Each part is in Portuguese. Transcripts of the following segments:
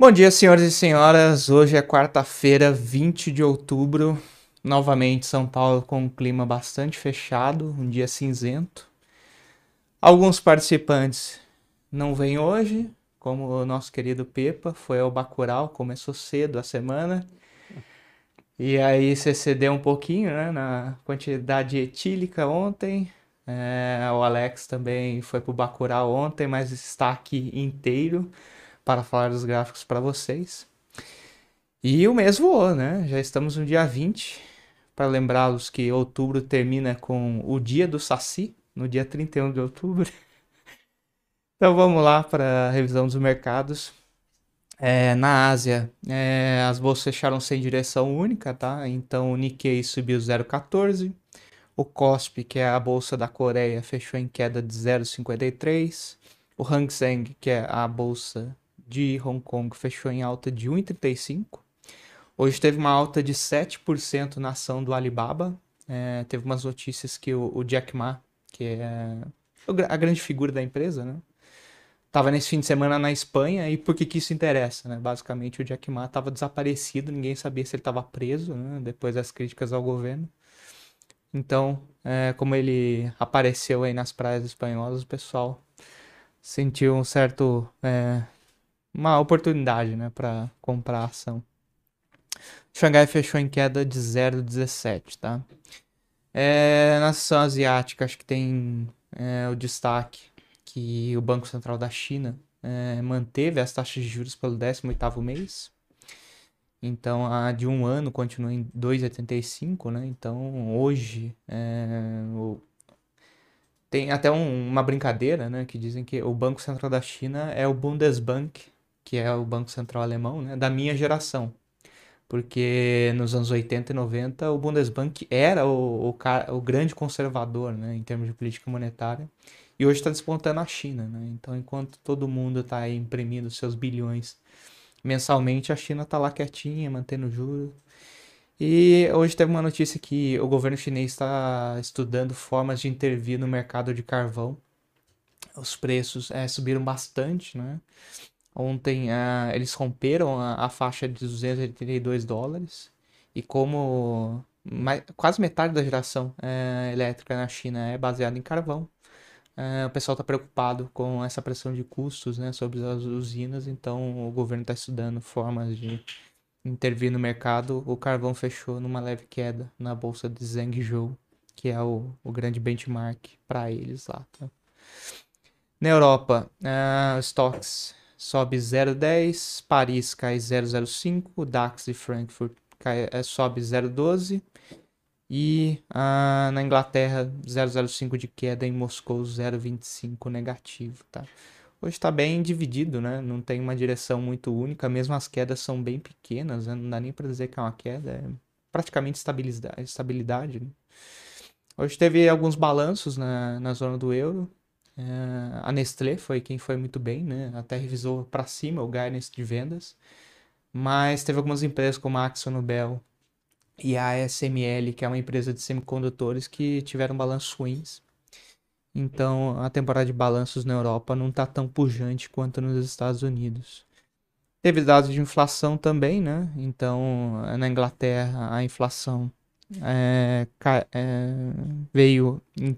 Bom dia, senhoras e senhoras. Hoje é quarta-feira, 20 de outubro. Novamente, São Paulo com um clima bastante fechado, um dia cinzento. Alguns participantes não vêm hoje, como o nosso querido Pepa, foi ao Bacurau, começou cedo a semana. E aí você cedeu um pouquinho né, na quantidade etílica ontem. É, o Alex também foi pro Bacurau ontem, mas está aqui inteiro para falar dos gráficos para vocês. E o mês voou, né? Já estamos no dia 20, para lembrá-los que outubro termina com o dia do Saci, no dia 31 de outubro. Então vamos lá para a revisão dos mercados. É, na Ásia, é, as bolsas fecharam sem direção única, tá? Então o Nikkei subiu 0,14. O KOSPI, que é a bolsa da Coreia, fechou em queda de 0,53. O Hang Seng, que é a bolsa de Hong Kong, fechou em alta de 1,35. Hoje teve uma alta de 7% na ação do Alibaba. É, teve umas notícias que o, o Jack Ma, que é a grande figura da empresa, né? Tava nesse fim de semana na Espanha e por que que isso interessa, né? Basicamente o Jack Ma estava desaparecido, ninguém sabia se ele estava preso, né? Depois das críticas ao governo. Então, é, como ele apareceu aí nas praias espanholas, o pessoal sentiu um certo é, uma oportunidade, né, para comprar a ação. Xangai fechou em queda de 0,17, tá? É, na ação asiática, acho que tem é, o destaque que o Banco Central da China é, manteve as taxas de juros pelo 18º mês. Então, a de um ano continua em 2,85, né? Então, hoje, é, o... tem até um, uma brincadeira, né? Que dizem que o Banco Central da China é o Bundesbank, que é o Banco Central Alemão, né? Da minha geração. Porque nos anos 80 e 90, o Bundesbank era o, o, o grande conservador, né? Em termos de política monetária. E hoje está despontando a China, né? Então, enquanto todo mundo está imprimindo seus bilhões mensalmente, a China está lá quietinha, mantendo juros. E hoje teve uma notícia que o governo chinês está estudando formas de intervir no mercado de carvão. Os preços é, subiram bastante, né? Ontem uh, eles romperam a, a, faixa de 282 dólares. E como mais, quase metade da geração uh, elétrica na China é baseada em carvão, é, o pessoal está preocupado com essa pressão de custos né, sobre as usinas, então o governo está estudando formas de intervir no mercado. O carvão fechou numa leve queda na bolsa de Zhengzhou, que é o, o grande benchmark para eles lá. Tá? Na Europa, uh, stocks sobe 0,10, Paris cai 0,05, DAX de Frankfurt cai, é, sobe 0,12 e ah, na Inglaterra, 0,05 de queda, em Moscou, 0,25 negativo, tá? Hoje está bem dividido, né? Não tem uma direção muito única, mesmo as quedas são bem pequenas, né? não dá nem para dizer que é uma queda, é praticamente estabilidade. estabilidade né? Hoje teve alguns balanços na, na zona do euro. É, a Nestlé foi quem foi muito bem, né? Até revisou para cima o guidance de vendas. Mas teve algumas empresas como a AkzoNobel e a ASML, que é uma empresa de semicondutores que tiveram balanços ruins. Então, a temporada de balanços na Europa não está tão pujante quanto nos Estados Unidos. Teve dados de inflação também, né? Então, na Inglaterra, a inflação é, é, veio em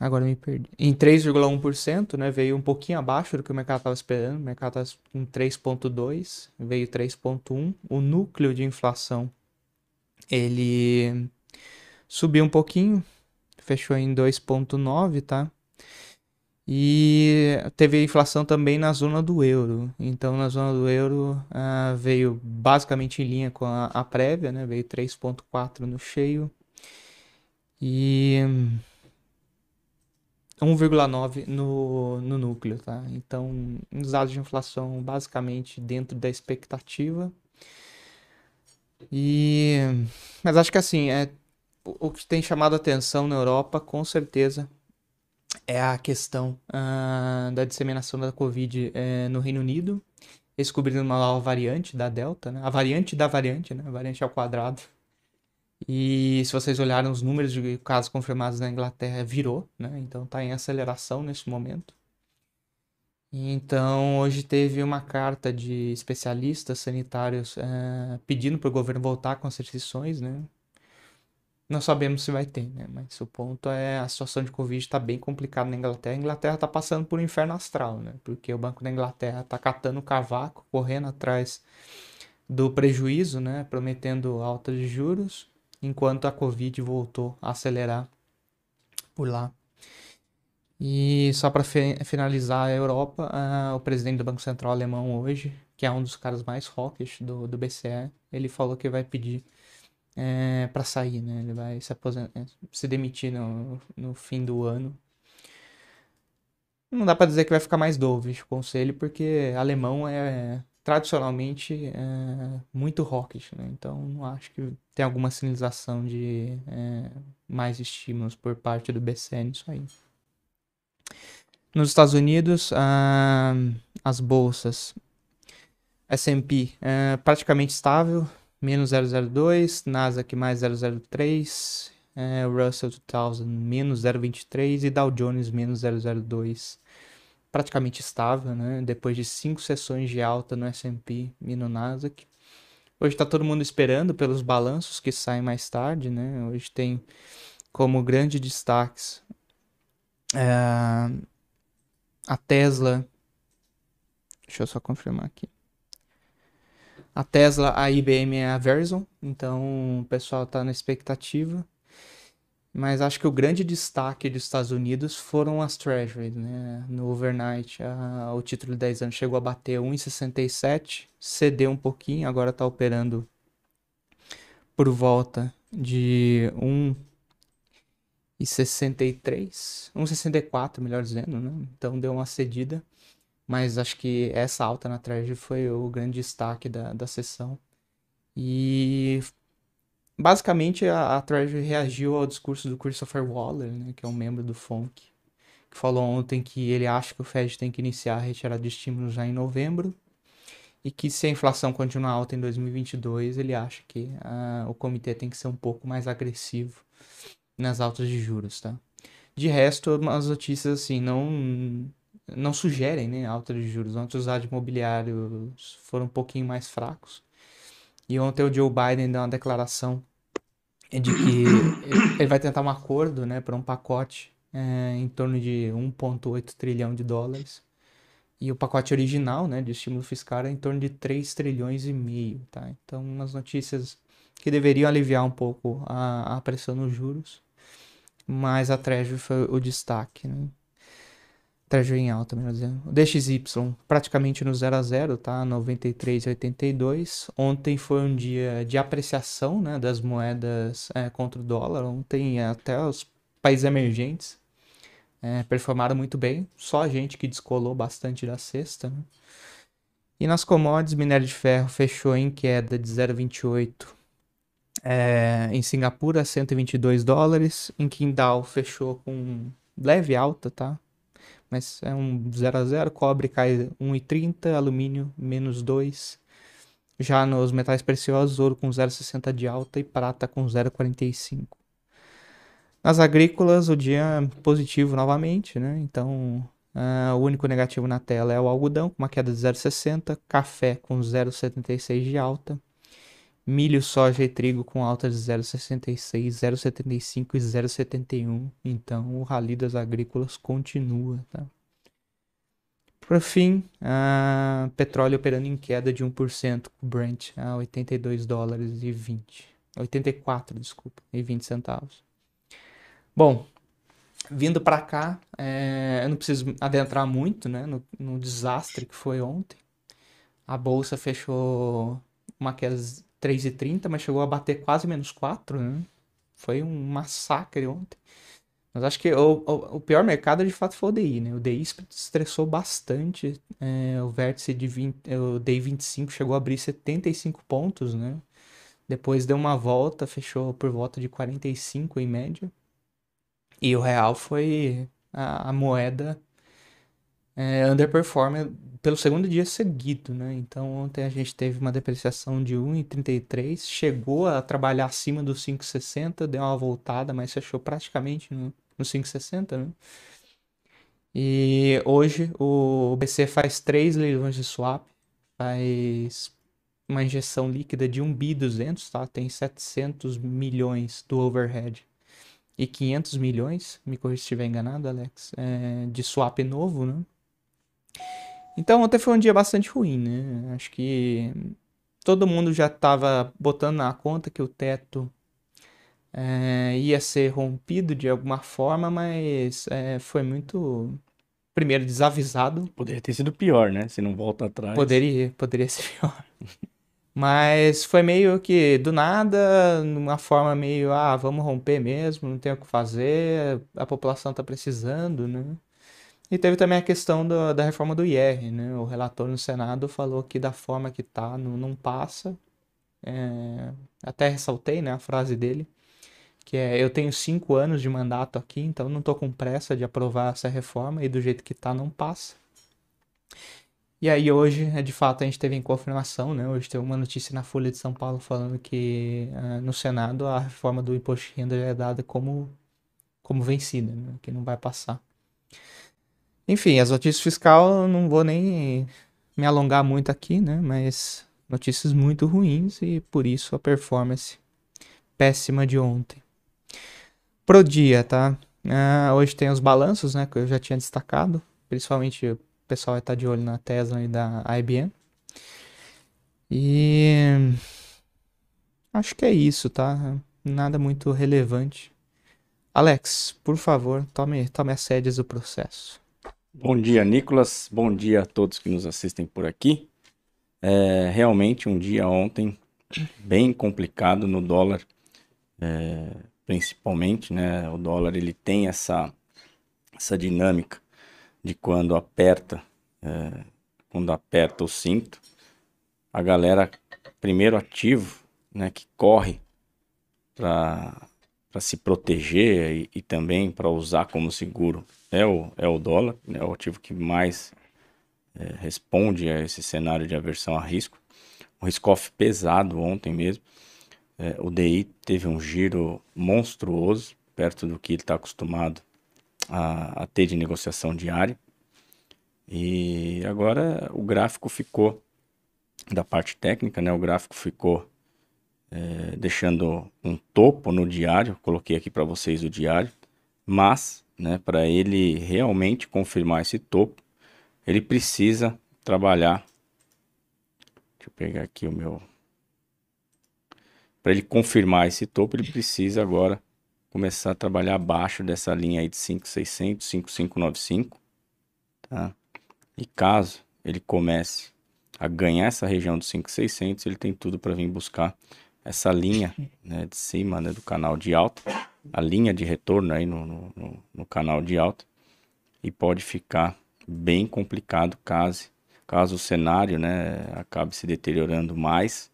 Agora me perdi. Em 3,1%, né? Veio um pouquinho abaixo do que o mercado estava esperando. O mercado estava em 3,2%, veio 3,1%. O núcleo de inflação, ele subiu um pouquinho, fechou em 2,9%, tá? E teve inflação também na zona do euro. Então, na zona do euro, uh, veio basicamente em linha com a, a prévia, né? Veio 3,4% no cheio. E 1,9 no, no núcleo, tá? Então, os dados de inflação basicamente dentro da expectativa. E mas acho que assim, é o que tem chamado atenção na Europa, com certeza, é a questão uh, da disseminação da Covid uh, no Reino Unido, descobrindo uma nova variante da Delta, né? A variante da variante, né? A variante ao quadrado. E se vocês olharem os números de casos confirmados na Inglaterra, virou, né? Então está em aceleração nesse momento. Então, hoje teve uma carta de especialistas sanitários é, pedindo para o governo voltar com as restrições, né? Não sabemos se vai ter, né? Mas o ponto é a situação de Covid está bem complicada na Inglaterra. A Inglaterra está passando por um inferno astral, né? Porque o Banco da Inglaterra está catando o cavaco, correndo atrás do prejuízo, né? Prometendo alta de juros, enquanto a Covid voltou a acelerar por lá. E só para finalizar a Europa, uh, o presidente do Banco Central alemão hoje, que é um dos caras mais hawkish do, do BCE, ele falou que vai pedir é, para sair, né? Ele vai se, aposentar, se demitir no, no fim do ano. Não dá para dizer que vai ficar mais dovish o conselho, porque alemão é tradicionalmente é, muito hawkish, né? Então acho que tem alguma sinalização de é, mais estímulos por parte do BCE nisso aí. Nos Estados Unidos, ah, as bolsas S&P é, praticamente estável, menos 002, Nasdaq mais 003, é, Russell 2000 menos 023 e Dow Jones menos 002. Praticamente estável, né? Depois de cinco sessões de alta no S&P e no Nasdaq. Hoje está todo mundo esperando pelos balanços que saem mais tarde, né? Hoje tem como grande destaques é, a Tesla. Deixa eu só confirmar aqui. A Tesla, a IBM é a Verizon, então o pessoal está na expectativa. Mas acho que o grande destaque dos Estados Unidos foram as Treasuries, né? No overnight, a, o título de 10 anos chegou a bater 1,67, cedeu um pouquinho, agora está operando por volta de 1,63, 1,64, melhor dizendo, né? Então deu uma cedida. Mas acho que essa alta na Treasury foi o grande destaque da, da sessão. E basicamente a, a Treasury reagiu ao discurso do Christopher Waller, né, que é um membro do FONC, que falou ontem que ele acha que o Fed tem que iniciar a retirada de estímulos já em novembro e que se a inflação continuar alta em 2022, ele acha que uh, o comitê tem que ser um pouco mais agressivo nas altas de juros, tá? De resto, as notícias assim não não sugerem né, alta de juros. Ontem os dados imobiliários foram um pouquinho mais fracos. E ontem o Joe Biden deu uma declaração de que ele vai tentar um acordo né, para um pacote é, em torno de 1,8 trilhão de dólares. E o pacote original né, de estímulo fiscal é em torno de 3 trilhões e meio. Tá? Então, umas notícias que deveriam aliviar um pouco a, a pressão nos juros. Mas a Treasury foi o destaque. Né? Treasury em alta, melhor dizendo. O DXY praticamente no 0 a 0, tá? 93,82. Ontem foi um dia de apreciação, né, das moedas é, contra o dólar. Ontem até os países emergentes é, performaram muito bem. Só a gente que descolou bastante da sexta, né? E nas commodities, minério de ferro fechou em queda de 0,28 é, em Singapura, 122 dólares. Em Qingdao fechou com leve alta, tá? Mas é um 0 a 0 cobre cai 1,30, alumínio menos 2. Já nos metais preciosos, ouro com 0,60 de alta e prata com 0,45. Nas agrícolas, o dia é positivo novamente, né? Então, uh, o único negativo na tela é o algodão, com uma queda de 0,60, café com 0,76 de alta, milho, soja e trigo com alta de 0,66, 0,75 e 0,71. Então o rally das agrícolas continua. Tá? Por fim, a petróleo operando em queda de 1%, o Brent a 82 dólares e 20. 84, desculpa, e 20 centavos. Bom, vindo para cá, é, eu não preciso adentrar muito né, no, no desastre que foi ontem. A bolsa fechou uma queda 3,30, mas chegou a bater quase menos 4, né? Foi um massacre ontem. Mas acho que o, o, o, pior mercado de fato foi o DI, né? O DI estressou bastante. É, o vértice de 20, o DI 25 chegou a abrir 75 pontos, né? Depois deu uma volta, fechou por volta de 45 em média. E o real foi a, a moeda é, pelo segundo dia seguido, né? Então ontem a gente teve uma depreciação de 1,33, chegou a trabalhar acima dos 5,60, deu uma voltada, mas fechou praticamente no, no 5,60, né? E hoje o BC faz três leilões de swap, faz uma injeção líquida de 1 bi 200, tá? Tem 700 milhões do overhead e 500 milhões, me corrija se estiver enganado, Alex, é, de swap novo, né? Então ontem foi um dia bastante ruim, né? Acho que todo mundo já estava botando na conta que o teto é, ia ser rompido de alguma forma, mas é, foi muito. Primeiro, desavisado. Poderia ter sido pior, né? Se não volta atrás. Poderia, poderia ser pior. mas foi meio que do nada, numa forma meio, ah, vamos romper mesmo, não tem o que fazer, a população está precisando, né? E teve também a questão do, da reforma do IR, né? O relator no Senado falou que da forma que tá, não, não passa. É, até ressaltei, né, a frase dele, que é, eu tenho cinco anos de mandato aqui, então não tô com pressa de aprovar essa reforma e do jeito que tá, não passa. E aí hoje, é, de fato, a gente teve em confirmação, né? Hoje tem uma notícia na Folha de São Paulo falando que uh, no Senado a reforma do imposto de renda já é dada como, como vencida, né? Que não vai passar. Enfim, as notícias fiscal não vou nem me alongar muito aqui, né? Mas notícias muito ruins e por isso a performance péssima de ontem. Pro dia, tá? Ah, hoje tem os balanços, né? Que eu já tinha destacado. Principalmente o pessoal vai estar de olho na Tesla e da IBM. E acho que é isso, tá? Nada muito relevante. Alex, por favor, tome, tome as rédeas do processo. Bom dia, Nicolas. Bom dia a todos que nos assistem por aqui. É realmente um dia ontem bem complicado no dólar, é, principalmente, né? O dólar ele tem essa essa dinâmica de quando aperta, é, quando aperta o cinto, a galera primeiro ativo, né? Que corre para para se proteger e, e também para usar como seguro é o, é o dólar, é o ativo que mais é, responde a esse cenário de aversão a risco. Um risk-off pesado ontem mesmo. É, o DI teve um giro monstruoso, perto do que ele está acostumado a, a ter de negociação diária. E agora o gráfico ficou, da parte técnica, né, o gráfico ficou é, deixando um topo no diário, coloquei aqui para vocês o diário, mas né, para ele realmente confirmar esse topo, ele precisa trabalhar. Deixa eu pegar aqui o meu. Para ele confirmar esse topo, ele precisa agora começar a trabalhar abaixo dessa linha aí de 5600, 5595, tá? E caso ele comece a ganhar essa região dos 5600, ele tem tudo para vir buscar essa linha né, de cima né, do canal de alta a linha de retorno aí no, no, no canal de alta e pode ficar bem complicado caso, caso o cenário né, acabe se deteriorando mais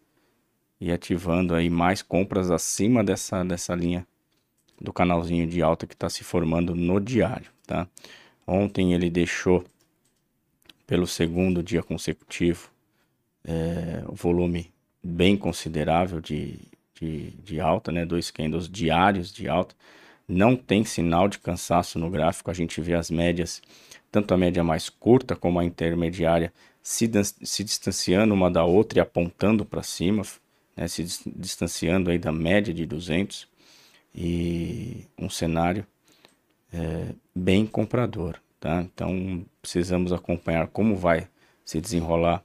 e ativando aí mais compras acima dessa, dessa linha do canalzinho de alta que está se formando no diário, tá? Ontem ele deixou pelo segundo dia consecutivo é, volume bem considerável de, de, de alta, né? Dois candles diários de alta. Não tem sinal de cansaço no gráfico. A gente vê as médias, tanto a média mais curta como a intermediária, se, se distanciando uma da outra e apontando para cima, né? se distanciando aí da média de 200. E um cenário é, bem comprador. Tá? Então precisamos acompanhar como vai se desenrolar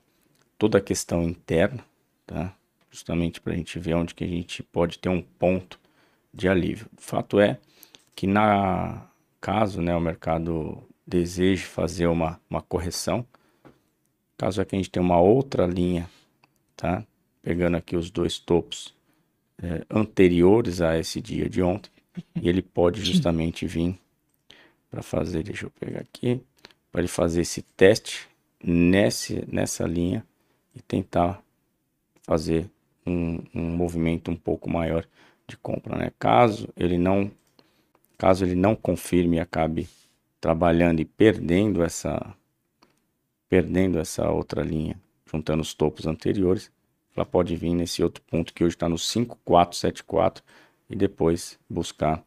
toda a questão interna, tá? Justamente para a gente ver onde que a gente pode ter um ponto de alívio. O fato é que na caso né, o mercado deseje fazer uma, uma correção, caso é que a gente tenha uma outra linha, tá? Pegando aqui os dois topos é, anteriores a esse dia de ontem, e ele pode justamente vir para fazer, deixa eu pegar aqui, para ele fazer esse teste nesse, nessa linha e tentar fazer um, um movimento um pouco maior de compra, né? Caso ele não, caso ele não confirme e acabe trabalhando e perdendo essa, perdendo essa outra linha, juntando os topos anteriores, ela pode vir nesse outro ponto que hoje está no 5474 e depois buscar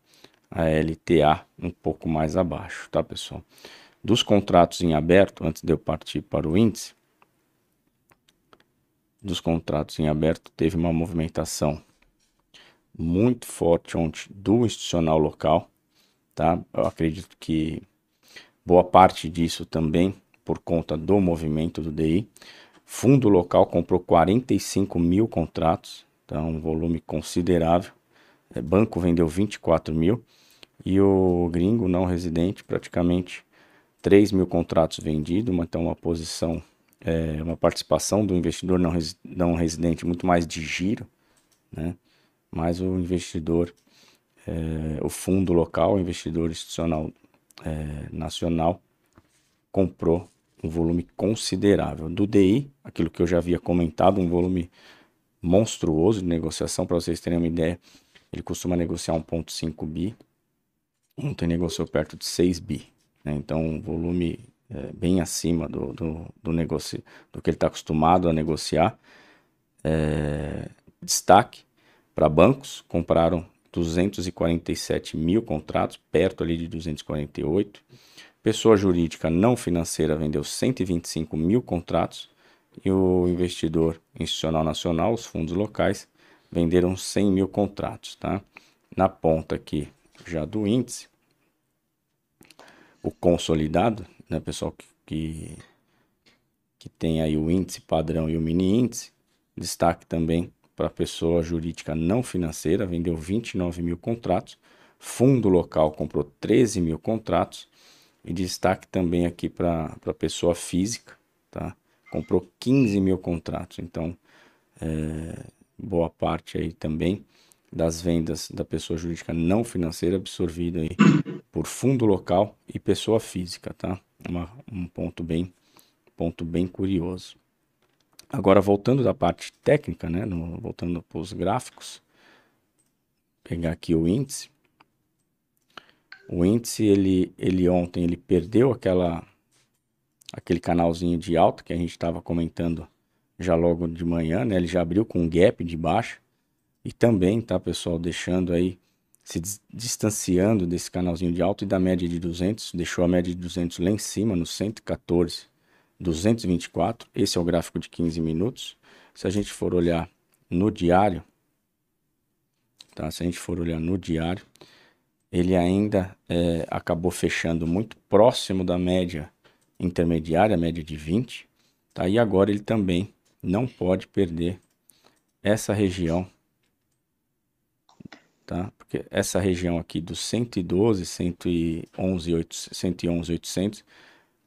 a LTA um pouco mais abaixo, tá pessoal? Dos contratos em aberto, antes de eu partir para o índice, dos contratos em aberto, teve uma movimentação muito forte ontem do institucional local, tá? Eu acredito que boa parte disso também por conta do movimento do DI. Fundo local comprou 45 mil contratos, tá? um volume considerável. É, banco vendeu 24 mil e o gringo não residente praticamente 3 mil contratos vendidos, então uma posição, é, uma participação do investidor não, res, não residente muito mais de giro, né? mas o investidor, é, o fundo local, o investidor institucional é, nacional, comprou um volume considerável. Do DI, aquilo que eu já havia comentado, um volume monstruoso de negociação, para vocês terem uma ideia, ele costuma negociar 1,5 bi, ontem negociou perto de 6 bi, né? então um volume é, bem acima do, do, do, negocio, do que ele está acostumado a negociar. É, destaque para bancos, compraram 247 mil contratos, perto ali de 248. Pessoa jurídica não financeira vendeu 125 mil contratos e o investidor institucional nacional, os fundos locais, venderam 100 mil contratos. Tá? Na ponta aqui já do índice, o consolidado, né, pessoal que, que, que tem aí o índice padrão e o mini índice, destaque também para pessoa jurídica não financeira, vendeu 29 mil contratos. Fundo local comprou 13 mil contratos. E destaque também aqui para pessoa física, tá? Comprou 15 mil contratos. Então, é, boa parte aí também das vendas da pessoa jurídica não financeira absorvida aí por fundo local e pessoa física, tá? Uma, um ponto bem, ponto bem curioso. Agora, voltando da parte técnica, né, no, voltando para os gráficos, pegar aqui o índice. O índice, ele, ele ontem, ele perdeu aquela, aquele canalzinho de alta que a gente estava comentando já logo de manhã, né? Ele já abriu com um gap de baixa. E também, tá, pessoal, deixando aí, se distanciando desse canalzinho de alta e da média de 200, deixou a média de 200 lá em cima, no 114 224. Esse é o gráfico de 15 minutos. Se a gente for olhar no diário, tá? Se a gente for olhar no diário, ele ainda é, acabou fechando muito próximo da média intermediária, média de 20, tá? E agora ele também não pode perder essa região, tá? Porque essa região aqui dos 112, 111, 111 800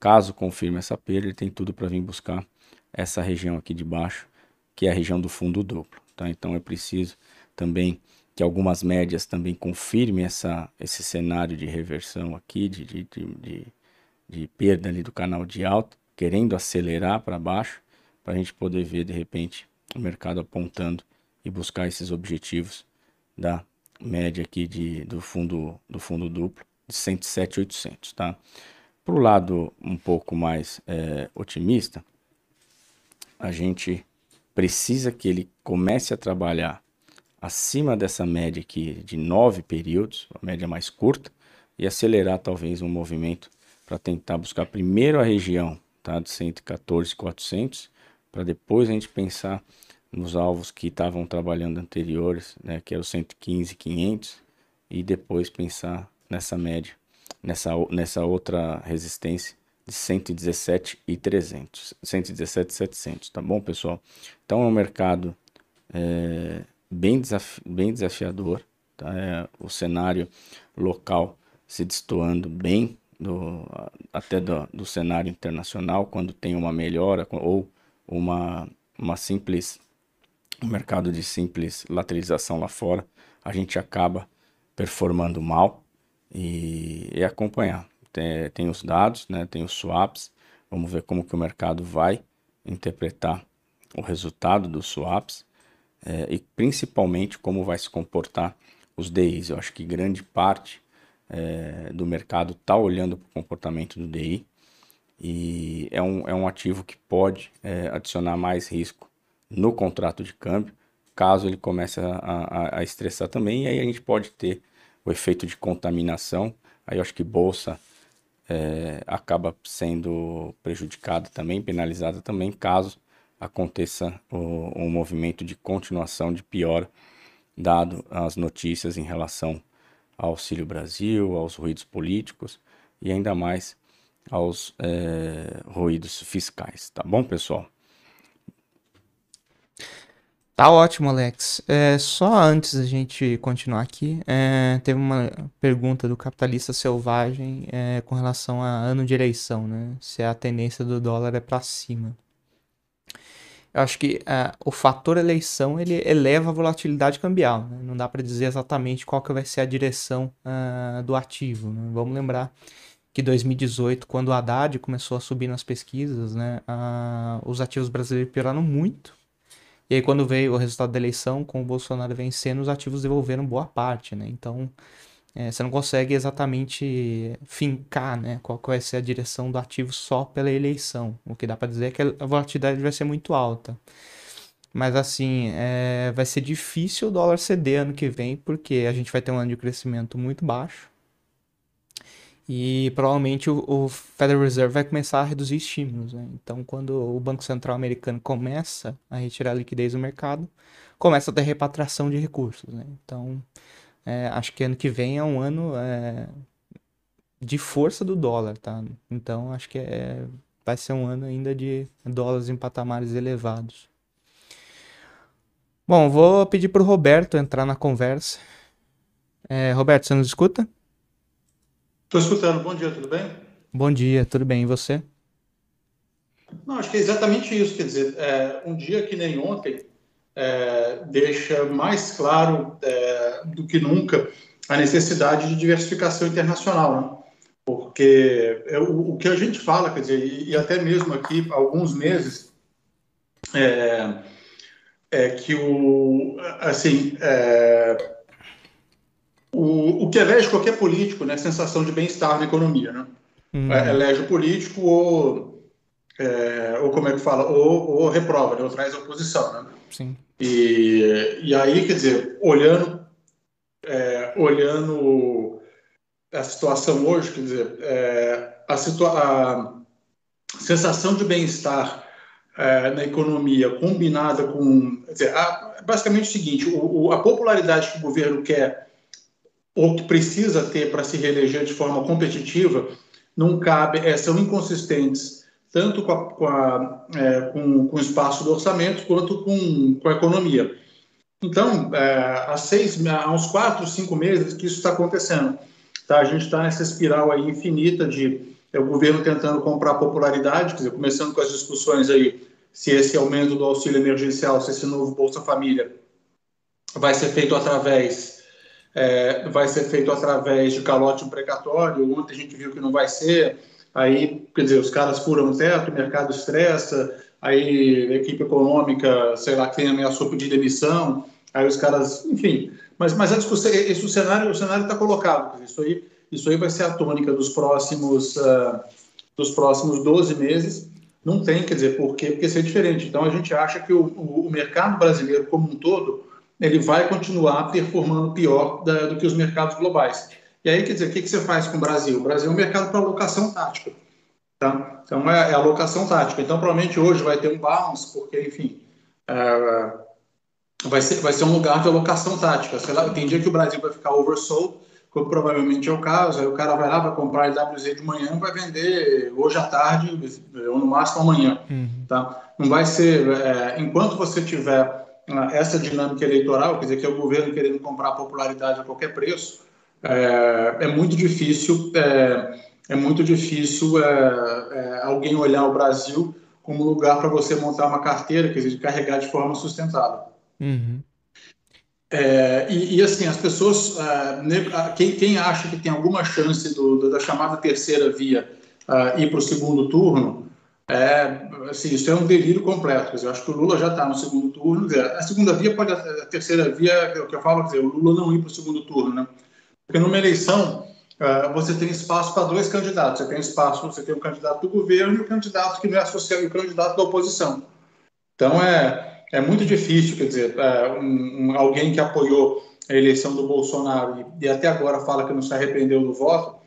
Caso confirme essa perda, ele tem tudo para vir buscar essa região aqui de baixo, que é a região do fundo duplo. Tá? Então é preciso também que algumas médias também confirmem essa, esse cenário de reversão aqui, de, de, de, de, perda ali do canal de alta, querendo acelerar para baixo, para a gente poder ver de repente o mercado apontando e buscar esses objetivos da média aqui de, do, fundo, do fundo duplo de 107,800, tá? Para o lado um pouco mais é, otimista, a gente precisa que ele comece a trabalhar acima dessa média aqui de nove períodos, a média mais curta, e acelerar talvez um movimento para tentar buscar primeiro a região tá, de 114,400, para depois a gente pensar nos alvos que estavam trabalhando anteriores, né, que é o 115,500, e depois pensar nessa média nessa, nessa outra resistência de 117 e 300, 117 700, tá bom, pessoal? Então é um mercado é, bem, desafi bem desafiador, tá? É, o cenário local se destoando bem do, até do, do cenário internacional, quando tem uma melhora ou uma, uma simples, um mercado de simples lateralização lá fora, a gente acaba performando mal, e, e acompanhar. Tem, tem, os dados, né, tem os swaps, vamos ver como que o mercado vai interpretar o resultado dos swaps é, e principalmente como vai se comportar os DIs. Eu acho que grande parte é, do mercado está olhando para o comportamento do DI e é um, é um ativo que pode é, adicionar mais risco no contrato de câmbio, caso ele comece a, a, a estressar também, e aí a gente pode ter o efeito de contaminação. Aí eu acho que bolsa é, acaba sendo prejudicada também, penalizada também, caso aconteça o, um movimento de continuação de pior, dado as notícias em relação ao Auxílio Brasil, aos ruídos políticos e ainda mais aos é, ruídos fiscais. Tá bom, pessoal? Tá ótimo, Alex. É, só antes da gente continuar aqui, é, teve uma pergunta do capitalista selvagem é, com relação a ano de eleição, né? Se a tendência do dólar é para cima. Eu acho que é, o fator eleição ele eleva a volatilidade cambial. Né? Não dá para dizer exatamente qual que vai ser a direção uh, do ativo. Né? Vamos lembrar que 2018, quando o Haddad começou a subir nas pesquisas, né, uh, os ativos brasileiros pioraram muito e aí, quando veio o resultado da eleição, com o Bolsonaro vencendo, os ativos devolveram boa parte, né? Então, é, você não consegue exatamente fincar, né? Qual vai ser a direção do ativo só pela eleição. O que dá para dizer é que a volatilidade vai ser muito alta. Mas, assim, é, vai ser difícil o dólar ceder ano que vem, porque a gente vai ter um ano de crescimento muito baixo. E provavelmente o, o, Federal Reserve vai começar a reduzir estímulos. Né? Então, quando o Banco Central americano começa a retirar liquidez do mercado, começa a ter repatriação de recursos. Né? Então, é, acho que ano que vem é um ano é, de força do dólar. Tá? Então, acho que é, vai ser um ano ainda de dólares em patamares elevados. Bom, vou pedir para o Roberto entrar na conversa. É, Roberto, você nos escuta? Estou escutando. Bom dia, tudo bem? Bom dia, tudo bem. E você? Não, acho que é exatamente isso. Quer dizer, é, um dia que nem ontem é, deixa mais claro é, do que nunca a necessidade de diversificação internacional. Né? Porque é, o, o, que a gente fala, quer dizer, e, e até mesmo aqui há alguns meses, é, é que o, assim, é, o, o que elege qualquer político, né, sensação de bem-estar na economia, né? Uhum. É, elege o político ou, é, ou como é que fala, ou, ou reprova, né, ou traz oposição, né? Sim. E, e aí, quer dizer, olhando, é, olhando a situação hoje, quer dizer, é, a, situa a sensação de bem-estar é, na economia combinada com, dizer, a, basicamente o seguinte, o, o, a popularidade que o governo quer ou que precisa ter para se reeleger de forma competitiva, não cabe, é, são inconsistentes tanto com, a, com, a, é, com, com, o espaço do orçamento quanto com, com a economia. Então, é, há, seis, há uns quatro, cinco meses que isso está acontecendo. Tá? A gente está nessa espiral aí infinita de é, o governo tentando comprar popularidade, quer dizer, começando com as discussões aí se esse aumento do auxílio emergencial, se esse novo Bolsa Família vai ser feito através é, vai ser feito através de calote precatório. Ontem a gente viu que não vai ser. Aí, quer dizer, os caras furam o teto, o mercado estressa, aí a equipe econômica, sei lá, quem ameaçou pedir demissão, aí os caras, enfim. Mas, mas a discussão, esse o cenário, o cenário está colocado. Isso aí, isso aí vai ser a tônica dos próximos, uh, dos próximos 12 meses. Não tem, quer dizer, por quê? Porque ser diferente. Então a gente acha que o, o mercado brasileiro como um todo ele vai continuar performando pior da, do que os mercados globais. E aí, quer dizer, o que, que você faz com o Brasil? O Brasil é um mercado para alocação tática. Tá? Então, é, é alocação tática. Então, provavelmente hoje vai ter um bounce, porque, enfim, é, vai, ser, vai ser um lugar de alocação tática. Sei lá, tem dia que o Brasil vai ficar oversold, como provavelmente é o caso, aí o cara vai lá, vai comprar IWZ de manhã e vai vender hoje à tarde, ou no máximo amanhã. Uhum. Tá? Não vai ser, é, enquanto você tiver essa dinâmica eleitoral, quer dizer, que é o governo querendo comprar popularidade a qualquer preço, é, é muito difícil, é, é muito difícil é, é alguém olhar o Brasil como lugar para você montar uma carteira, quer dizer, de carregar de forma sustentável. Uhum. É, e, e, assim, as pessoas, é, quem, quem, acha que tem alguma chance do, da chamada terceira via ir para o segundo turno, é, assim, isso é um delírio completo. Dizer, eu acho que o Lula já está no segundo turno. Dizer, a segunda via pode, a terceira via, é o que eu falo, dizer, o Lula não ir para o segundo turno, né? Porque numa eleição uh, você tem espaço para dois candidatos. Você tem espaço, você tem o candidato do governo e o candidato que não é associado, o candidato da oposição. Então é, é muito difícil, quer dizer, é, um, um, alguém que apoiou a eleição do Bolsonaro e, e até agora fala que não se arrependeu do voto,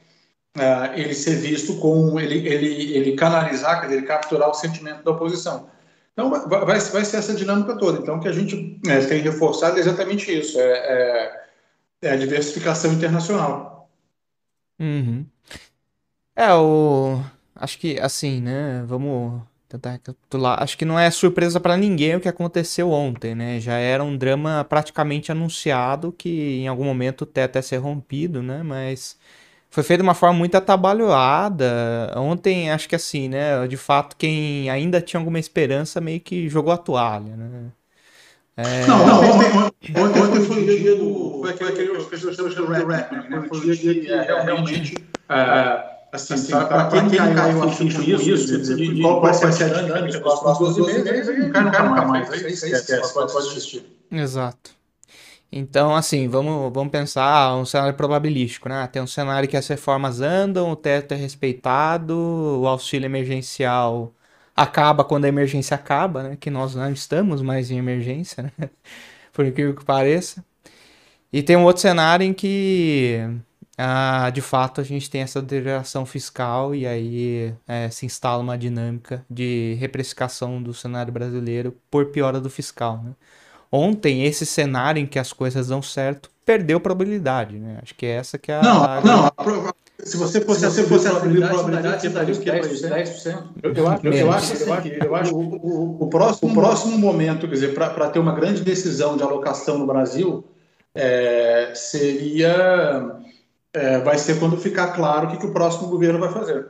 uh, ele ser visto como ele, ele, ele canalizar, quer dizer, ele capturar o sentimento da oposição. Então, vai, vai, ser essa dinâmica toda. Então, o que a gente é, tem reforçado é exatamente isso: é, é, é a diversificação internacional. Uhum. É, o. Acho que, assim, né? Vamos tentar recapitular. Acho que não é surpresa para ninguém o que aconteceu ontem, né? Já era um drama praticamente anunciado que em algum momento teto ia ser rompido, né? Mas foi feito de uma forma muito atabalhoada. Ontem, acho que assim, né? De fato, quem ainda tinha alguma esperança meio que jogou a toalha, né? É... Não, não, ontem, ontem, ontem foi o dia do. Foi aquele que as pessoas chamam de rap, né? Foi o dia que é, realmente. É, assim, assim para quem, quem caiu a ficha com isso, dizer, de, qual vai ser a dinâmica dos próximos 12 meses, aí não cai nunca mais. Aí esquece, pode desistir. Exato. Então, assim, vamos, vamos pensar um cenário probabilístico, né? Tem um cenário que as reformas andam, o teto é respeitado, o auxílio emergencial acaba quando a emergência acaba, né? Que nós não estamos mais em emergência, né? Por incrível que pareça. E tem um outro cenário em que, ah, de fato, a gente tem essa deterioração fiscal e aí é, se instala uma dinâmica de reprecificação do cenário brasileiro por piora do fiscal, né? Ontem, esse cenário em que as coisas dão certo, perdeu probabilidade, né? Acho que é essa que é a... Não, a... não, se você fosse, se você fosse atribuir probabilidade, você daria o quê? 10%? Eu, eu, acho, eu acho, eu acho, eu acho o, o, o, próximo, o próximo momento, quer dizer, para ter uma grande decisão de alocação no Brasil, é, seria... É, vai ser quando ficar claro o que, que o próximo governo vai fazer.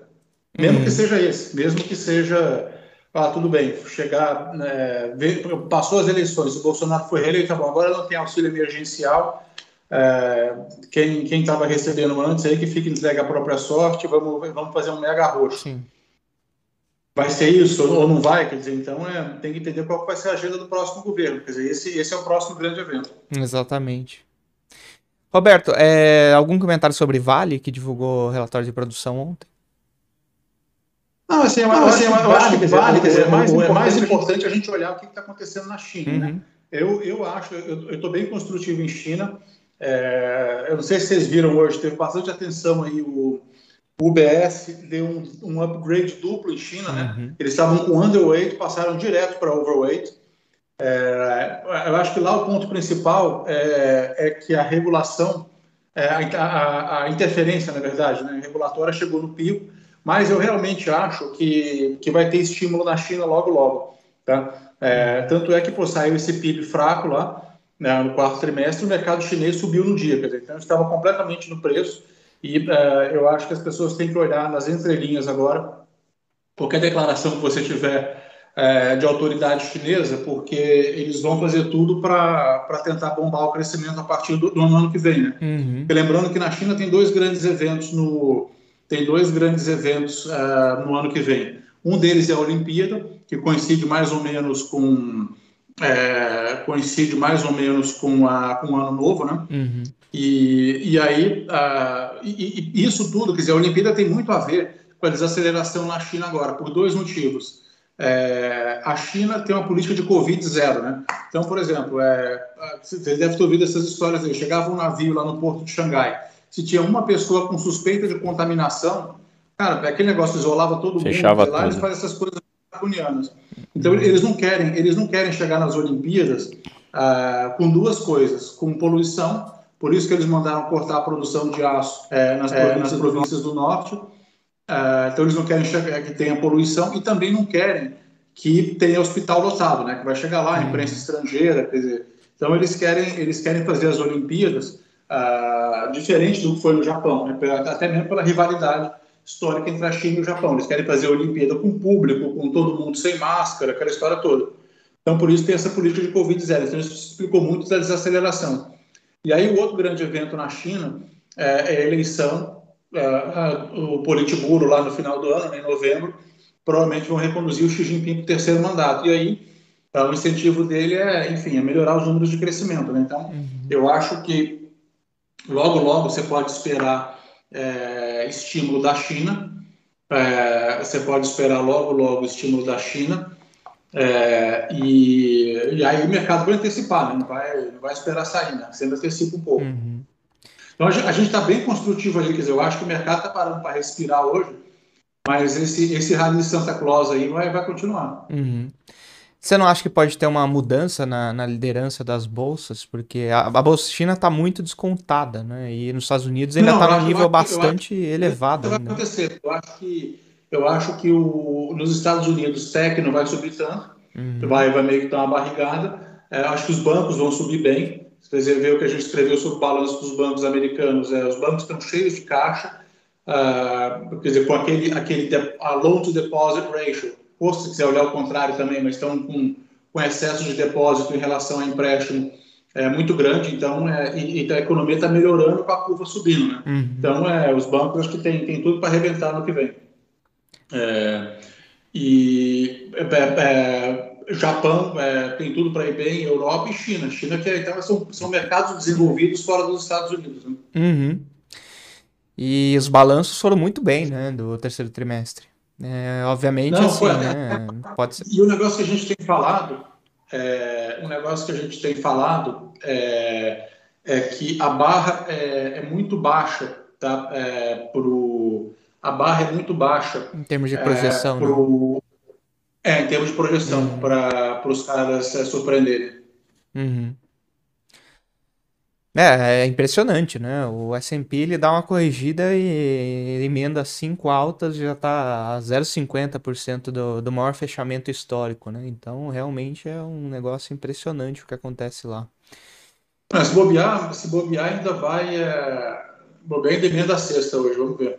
Mesmo uhum. que seja esse, mesmo que seja ah, tudo bem, chegar, né, passou as eleições, o Bolsonaro foi reeleito, tá bom, agora não tem auxílio emergencial, é, quem estava recebendo antes aí que fica entregue à própria sorte, vamos, vamos fazer um mega roxo. Sim. Vai ser isso ou não vai? Quer dizer, então é, tem que entender qual vai ser a agenda do próximo governo. Quer dizer, esse, esse é o próximo grande evento. Exatamente. Roberto, é, algum comentário sobre Vale, que divulgou relatório de produção ontem? Não, assim, eu, assim, eu, eu acho que vale, quer dizer, é mais, é mais importante a gente olhar o que está acontecendo na China. Né? Uhum. Né? Eu, eu acho, eu estou bem construtivo em China. É, eu não sei se vocês viram hoje, teve bastante atenção aí o, o UBS deu um, um, upgrade duplo em China, né? Uhum. Eles estavam com underweight, passaram direto para overweight. É, eu acho que lá o ponto principal é, é que a regulação, é, a, a, a, interferência, na verdade, né, regulatória chegou no pico mas eu realmente acho que, que vai ter estímulo na China logo, logo. Tá? É, tanto é que pô, saiu esse PIB fraco lá né, no quarto trimestre, o mercado chinês subiu no dia, quer dizer, então estava completamente no preço. E é, eu acho que as pessoas têm que olhar nas entrelinhas agora, qualquer declaração que você tiver é, de autoridade chinesa, porque eles vão fazer tudo para tentar bombar o crescimento a partir do, do ano que vem. Né? Uhum. lembrando que na China tem dois grandes eventos no, tem dois grandes eventos uh, no ano que vem. Um deles é a Olimpíada, que coincide mais ou menos com é, coincide mais ou menos com, a, com o ano novo, né? Uhum. E, e aí uh, e, e isso tudo, quer dizer, a Olimpíada tem muito a ver com a desaceleração na China agora, por dois motivos. É, a China tem uma política de Covid zero, né? Então, por exemplo, é, você deve ter ouvido essas histórias aí. Chegava um navio lá no porto de Xangai, se tinha uma pessoa com suspeita de contaminação, cara, aquele negócio isolava todo Fechava mundo, lá eles fazem essas coisas draconianas. Então eles não querem, eles não querem chegar nas Olimpíadas ah, com duas coisas, com poluição, por isso que eles mandaram cortar a produção de aço é, nas, é, províncias, nas, províncias, do norte. Ah, então eles não querem chegar, que tenha poluição e também não querem que tenha hospital lotado, né? Que vai chegar lá, imprensa estrangeira, quer dizer. Então eles querem, eles querem fazer as Olimpíadas uh, diferente do que foi no Japão, né? até mesmo pela rivalidade histórica entre a China e o Japão. Eles querem fazer a Olimpíada com público, com todo mundo sem máscara, aquela história toda. Então, por isso tem essa política de Covid-0. Então, isso explicou muito da desaceleração. E aí, o outro grande evento na China é, é a eleição, uh, uh, o Politburo, lá no final do ano, né, em novembro, provavelmente vão reconduzir o Xi Jinping para o terceiro mandato. E aí, uh, o incentivo dele é, enfim, é melhorar os números de crescimento. Né? Então, uhum. eu acho que Logo, logo você pode esperar é, estímulo da China, é, você pode esperar logo, logo estímulo da China, é, e, e, aí o mercado vai antecipar, né? não, vai, não vai esperar sair, né? sempre antecipa um pouco. Uhum. Então a gente está bem construtivo ali, quer dizer, eu acho que o mercado está parando para respirar hoje, mas esse, esse rally de Santa Claus aí vai, vai continuar. Uhum. Você não acha que pode ter uma mudança na, na liderança das bolsas? Porque a, a bolsa China está muito descontada, né? E nos Estados Unidos ainda está num nível bastante acho, elevado. Vai acontecer. Eu acho que, eu acho que o, nos Estados Unidos o SEC não vai subir tanto, uhum. vai, vai meio que dar uma barrigada. É, acho que os bancos vão subir bem. Você vê o que a gente escreveu sobre o balanço dos bancos americanos. É, os bancos estão cheios de caixa, uh, quer dizer, com aquele, aquele a loan to deposit ratio se quiser olhar o contrário também, mas estão com, com excesso de depósito em relação a empréstimo é, muito grande, então, é, e, e, a economia está melhorando com a curva subindo. Né? Uhum. Então, é, os bancos acho que tem, tem tudo para arrebentar no que vem. É, e é, é, Japão é, tem tudo para ir bem, Europa e China. China que então, são, são mercados desenvolvidos fora dos Estados Unidos. Né? Uhum. E os balanços foram muito bem, né, do terceiro trimestre. É, obviamente, Não, assim, foi, né? Pode ser. E o negócio que a gente tem falado, é, um negócio que a gente tem falado é, é que a barra é, é muito baixa, tá? É, pro, a barra é muito baixa. Em termos de projeção, é, pro, né? É, em termos de projeção, uhum. para os caras é, surpreenderem. Uhum. É, é impressionante, né? O S&P ele dá uma corrigida e emenda cinco altas já está a 0,50% do, do maior fechamento histórico, né? Então, realmente é um negócio impressionante o que acontece lá. É, se bobear, se bobear ainda vai... É... Bobear ainda emenda a sexta hoje, vamos ver.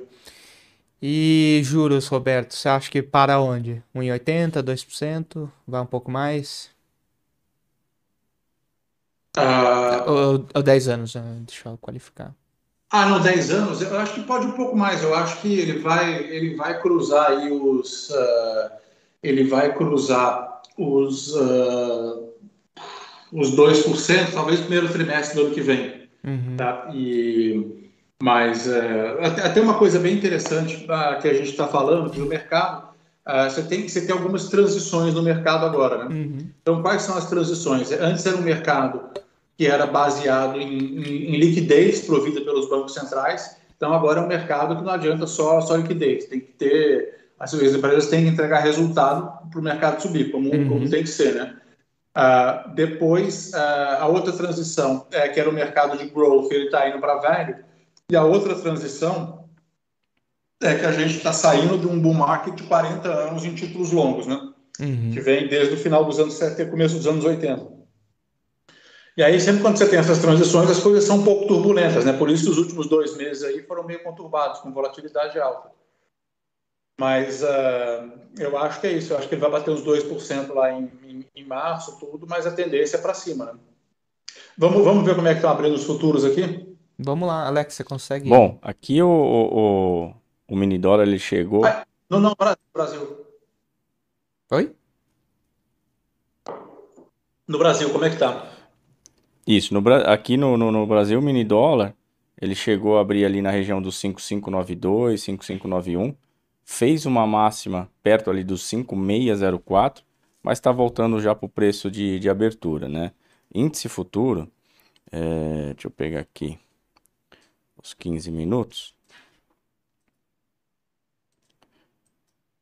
E juros, Roberto, você acha que para onde? 1,80, 2%? Vai um pouco mais? Ah, ou, ou 10 anos, né? deixa eu qualificar. Ah, não, 10 anos? Eu acho que pode um pouco mais. Eu acho que ele vai, ele vai cruzar aí os. Uh, ele vai cruzar os, uh, os 2%, talvez no primeiro trimestre do ano que vem. Uhum. Tá? E, mas uh, até, até uma coisa bem interessante uh, que a gente está falando, que o mercado. Uh, você, tem, você tem algumas transições no mercado agora. Né? Uhum. Então, quais são as transições? Antes era um mercado que era baseado em, em, em, liquidez provida pelos bancos centrais. Então, agora é um mercado que não adianta só, só liquidez, tem que ter. As empresas têm que entregar resultado para o mercado subir, como, uhum. como tem que ser, né? Uh, depois, uh, a outra transição, é, que era o mercado de growth, ele está indo para value. E a outra transição é que a gente está saindo de um bull market de 40 anos em títulos longos, né? Uhum. Que vem desde o final dos anos 70 começo dos anos 80. E aí, sempre quando você tem essas transições, as coisas são um pouco turbulentas, né? Por isso os últimos dois meses aí foram meio conturbados, com volatilidade alta. Mas uh, eu acho que é isso. Eu acho que ele vai bater os 2% lá em, em, em, março, tudo, mas a tendência é para cima, né? Vamos, vamos ver como é que estão abrindo os futuros aqui? Vamos lá, Alex, você consegue? Bom, aqui o, o, o mini dólar ele chegou. Ah, não, não, Brasil. Oi? No Brasil, como é que tá? Isso, no, aqui no, no, no, Brasil, o mini dólar, ele chegou a abrir ali na região dos 5592, 5591, fez uma máxima perto ali dos 5604, mas está voltando já para o preço de, de abertura, né? Índice futuro, é, deixa eu pegar aqui os 15 minutos.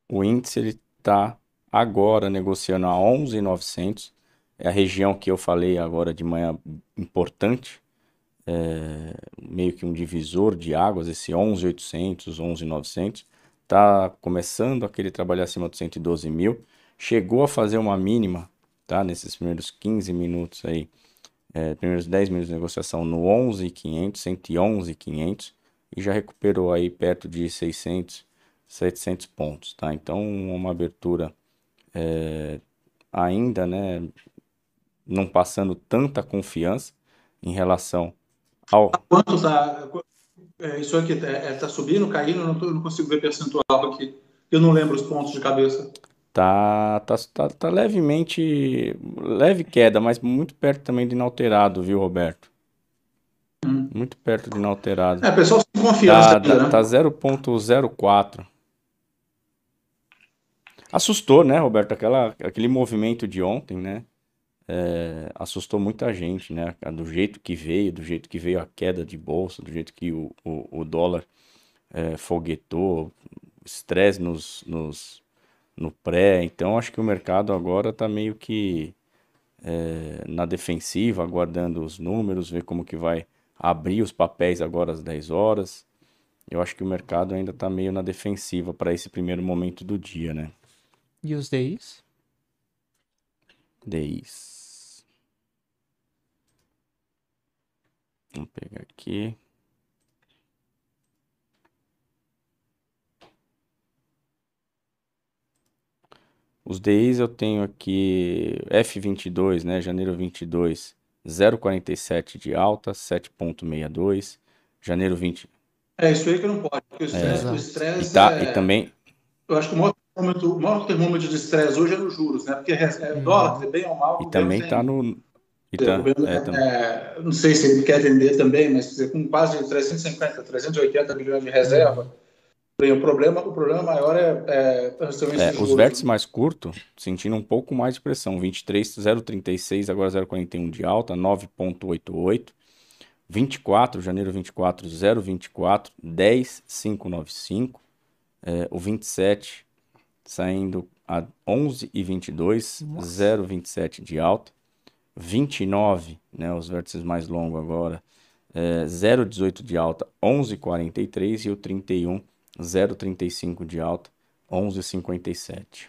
O índice ele está agora negociando a 11,900 é a região que eu falei agora de manhã importante, é, meio que um divisor de águas, esse 11.800, 11.900, está começando aquele trabalho acima dos 112 mil, chegou a fazer uma mínima, tá, nesses primeiros 15 minutos aí, é, primeiros 10 minutos de negociação no 11.500, 111.500, e já recuperou aí perto de 600, 700 pontos, tá? Então, uma abertura é, ainda, né, não passando tanta confiança em relação ao. Quanto está. É, isso aqui está é, tá subindo, caindo? Não, tô, não consigo ver percentual aqui. Eu não lembro os pontos de cabeça. Tá, tá, tá, tá levemente. leve queda, mas muito perto também de inalterado, viu, Roberto? Hum. Muito perto de inalterado. É, pessoal sem confiança. Tá, tá, tá 0,04. Assustou, né, Roberto? Aquela, aquele movimento de ontem, né? É, assustou muita gente, né? Do jeito que veio, do jeito que veio a queda de bolsa, do jeito que o, o, o dólar é, foguetou, estresse nos, nos, no pré. Então, acho que o mercado agora está meio que é, na defensiva, aguardando os números, ver como que vai abrir os papéis agora às 10 horas. Eu acho que o mercado ainda está meio na defensiva para esse primeiro momento do dia, né? E os DIs? DIs. Vamos pegar aqui. Os DIs eu tenho aqui F22, né, janeiro 22, 0,47 de alta, 7,62. Janeiro 20. É isso aí que não pode, porque o estresse, é, o estresse e, tá, é... e também. Eu acho que o maior termômetro, o maior termômetro de estresse hoje é nos juros, né? Porque é, uhum. dólar, bem ou mal. E também está no. E tá, é, é, não sei se ele quer vender também, mas dizer, com quase 350, 380 bilhões de reserva, Bem, o problema, o problema maior é, é, é os vértices mais curtos sentindo um pouco mais de pressão. 23, 0,36, agora 0,41 de alta, 9,88. 24, janeiro 24, 0,24, 10,595. É, o 27 saindo a 11,22, 0,27 de alta. 29, né, os vértices mais longos agora, é, 0,18 de alta, 11,43 e o 31 0,35 de alta, 11,57.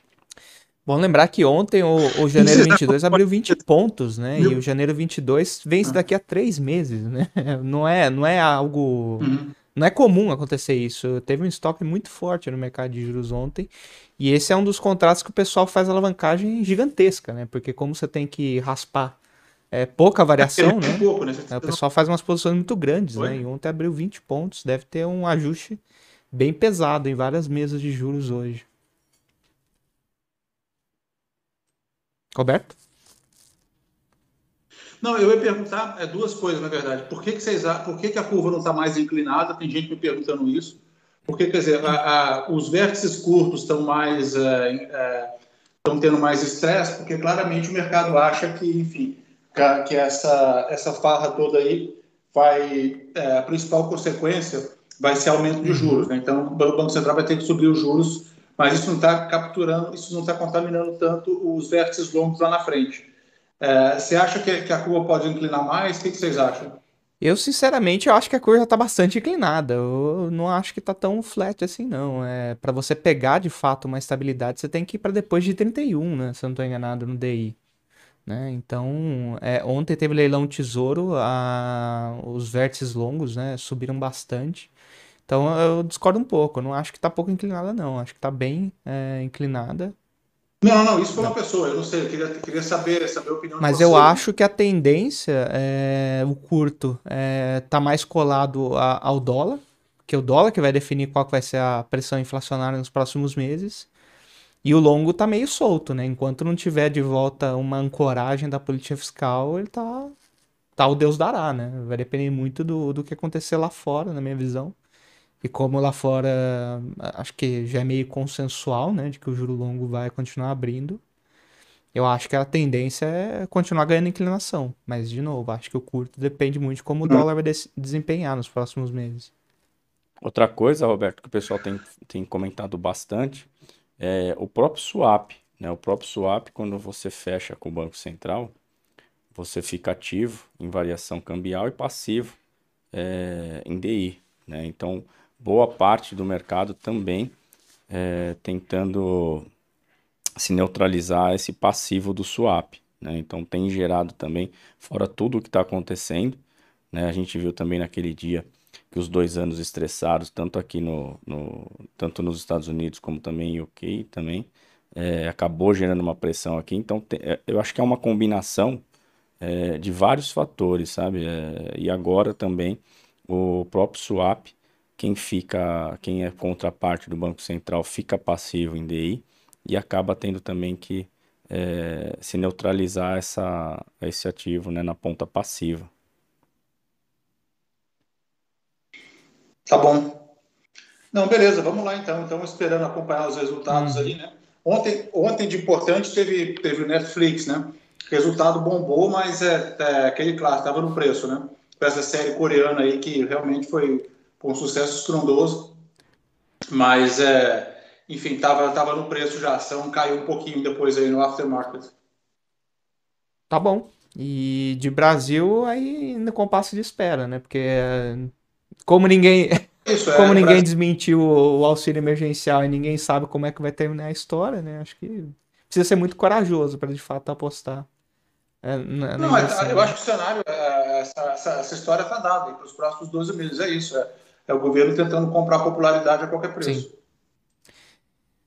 Bom lembrar que ontem o, o janeiro 22 abriu 20 pontos, né? E o janeiro 22 vence daqui a três meses, né? Não é, não é algo. Uhum. Não é comum acontecer isso. Teve um estoque muito forte no mercado de juros ontem. E esse é um dos contratos que o pessoal faz alavancagem gigantesca, né? Porque como você tem que raspar é, pouca variação, né? Pouco, né? O pessoal faz umas posições muito grandes, Oi? né? E ontem abriu 20 pontos. Deve ter um ajuste bem pesado em várias mesas de juros hoje. Roberto? Não, eu ia perguntar é, duas coisas, na verdade. Por que, que, vocês, por que, que a curva não está mais inclinada? Tem gente me perguntando isso. Porque, quer dizer, a, a, os vértices curtos estão mais. É, é, estão tendo mais estresse, porque claramente o mercado acha que, enfim, que essa, essa farra toda aí vai. É, a principal consequência vai ser aumento de juros. Né? Então, o Banco Central vai ter que subir os juros, mas isso não está capturando, isso não está contaminando tanto os vértices longos lá na frente. É, você acha que, que, a curva pode inclinar mais? O que, que vocês acham? Eu, sinceramente, eu acho que a curva está bastante inclinada. Eu não acho que está tão flat assim, não. É, para você pegar, de fato, uma estabilidade, você tem que ir para depois de 31, né? Se eu não estou enganado, no DI. Né? Então, é, ontem teve leilão tesouro, a, os vértices longos né, subiram bastante. Então eu discordo um pouco. Eu não acho que está pouco inclinada, não. Acho que está bem é, inclinada. Não, não, isso foi uma pessoa. Eu não sei, eu queria, queria saber, saber a opinião Mas eu acho que a tendência, é, o curto, é, tá mais colado a, ao dólar, que é o dólar que vai definir qual vai ser a pressão inflacionária nos próximos meses. E o longo tá meio solto, né? Enquanto não tiver de volta uma ancoragem da política fiscal, ele tá, tá o Deus dará, né? Vai depender muito do, do que acontecer lá fora, na minha visão. E como lá fora, acho que já é meio consensual, né, de que o juro longo vai continuar abrindo, eu acho que a tendência é continuar ganhando inclinação. Mas, de novo, acho que o curto depende muito de como o dólar vai desempenhar nos próximos meses. Outra coisa, Roberto, que o pessoal tem, tem comentado bastante, é o próprio swap. Né? O próprio swap, quando você fecha com o Banco Central, você fica ativo em variação cambial e passivo é, em DI. Né? Então, boa parte do mercado também é, tentando se neutralizar esse passivo do swap. Né? Então tem gerado também, fora tudo o que está acontecendo, né? a gente viu também naquele dia que os dois anos estressados, tanto aqui no, no tanto nos Estados Unidos como também em UK, também é, acabou gerando uma pressão aqui. Então te, é, eu acho que é uma combinação é, de vários fatores, sabe? É, e agora também o próprio swap quem fica, quem é contraparte do Banco Central fica passivo em DI e acaba tendo também que é, se neutralizar essa, esse ativo né, na ponta passiva. Tá bom. Não, beleza, vamos lá então. Estamos esperando acompanhar os resultados hum. ali, né? Ontem, ontem de importante teve, teve o Netflix, né? resultado bombou, mas é, é aquele clássico, estava no preço, né? Essa série coreana aí que realmente foi um sucesso estrondoso, mas é, enfim, estava tava no preço já, a ação caiu um pouquinho depois aí no aftermarket. Tá bom. E de Brasil aí no compasso de espera, né? Porque como ninguém Isso, como é, ninguém Brasil... desmentiu o, auxílio emergencial e ninguém sabe como é que vai terminar a história, né? Acho que precisa ser muito corajoso para de fato apostar. É, na, Não, é, eu acho que o cenário, é, essa, essa, essa história está dada para os próximos 12 meses. É isso, é, é, o governo tentando comprar popularidade a qualquer preço. Sim.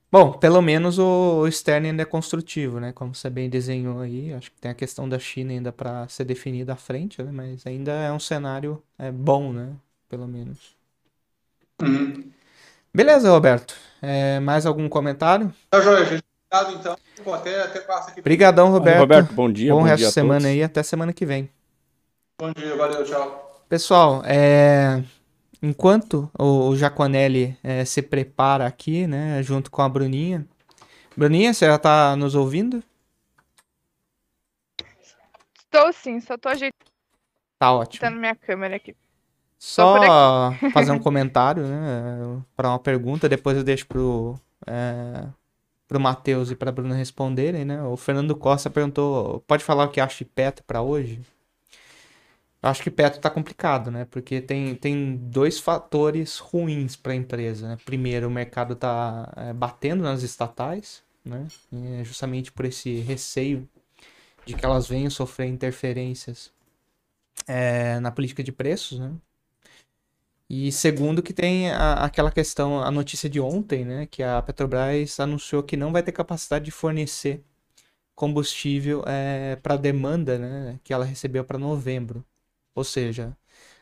Bom, pelo menos o, o externo ainda é construtivo, né? Como você bem desenhou aí. Acho que tem a questão da China ainda para ser definida à frente, né? Mas ainda é um cenário é, bom, né? Pelo menos. Uhum. Beleza, Roberto. É, mais algum comentário? Tá joia, gente. Obrigado, então. Pô, até, até quarta aqui. Obrigadão, Roberto. Roberto, bom dia. Bom, bom resto de semana aí. Até semana que vem. Bom dia, valeu, tchau. Pessoal, é... enquanto o Jaconelli é, se prepara aqui, né, junto com a Bruninha. Bruninha, você já tá nos ouvindo? Estou sim, só tô ajeitando tá ótimo. minha câmera aqui. Só fazer um comentário, né, para uma pergunta, depois eu deixo pro é, pro Matheus e pra Bruna responderem, né? O Fernando Costa perguntou, pode falar o que acha de Petro para hoje? Eu acho que Petro tá complicado, né? Porque tem, tem dois fatores ruins para a empresa, né? Primeiro, o mercado tá é, batendo nas estatais, né? É justamente por esse receio de que elas venham sofrer interferências é, na política de preços, né? E segundo que tem a, aquela questão, a notícia de ontem, né, que a Petrobras anunciou que não vai ter capacidade de fornecer combustível é, para a demanda, né, que ela recebeu para novembro. Ou seja,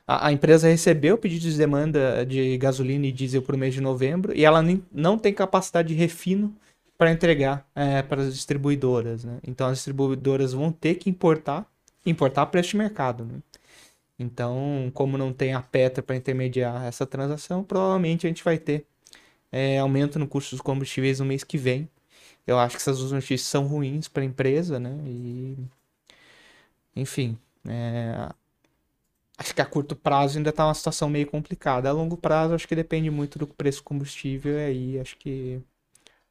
a, a, empresa recebeu o pedido de demanda de gasolina e diesel para o mês de novembro e ela nem, não tem capacidade de refino para entregar é, para as distribuidoras. Né? Então as distribuidoras vão ter que importar, importar para este mercado. Né? Então, como não tem a Petra para intermediar essa transação, provavelmente a gente vai ter é, aumento no custo dos combustíveis no mês que vem. Eu acho que essas duas notícias são ruins para a empresa, né? E, enfim, é... acho que a curto prazo ainda está uma situação meio complicada. A longo prazo, acho que depende muito do preço do combustível, e aí acho que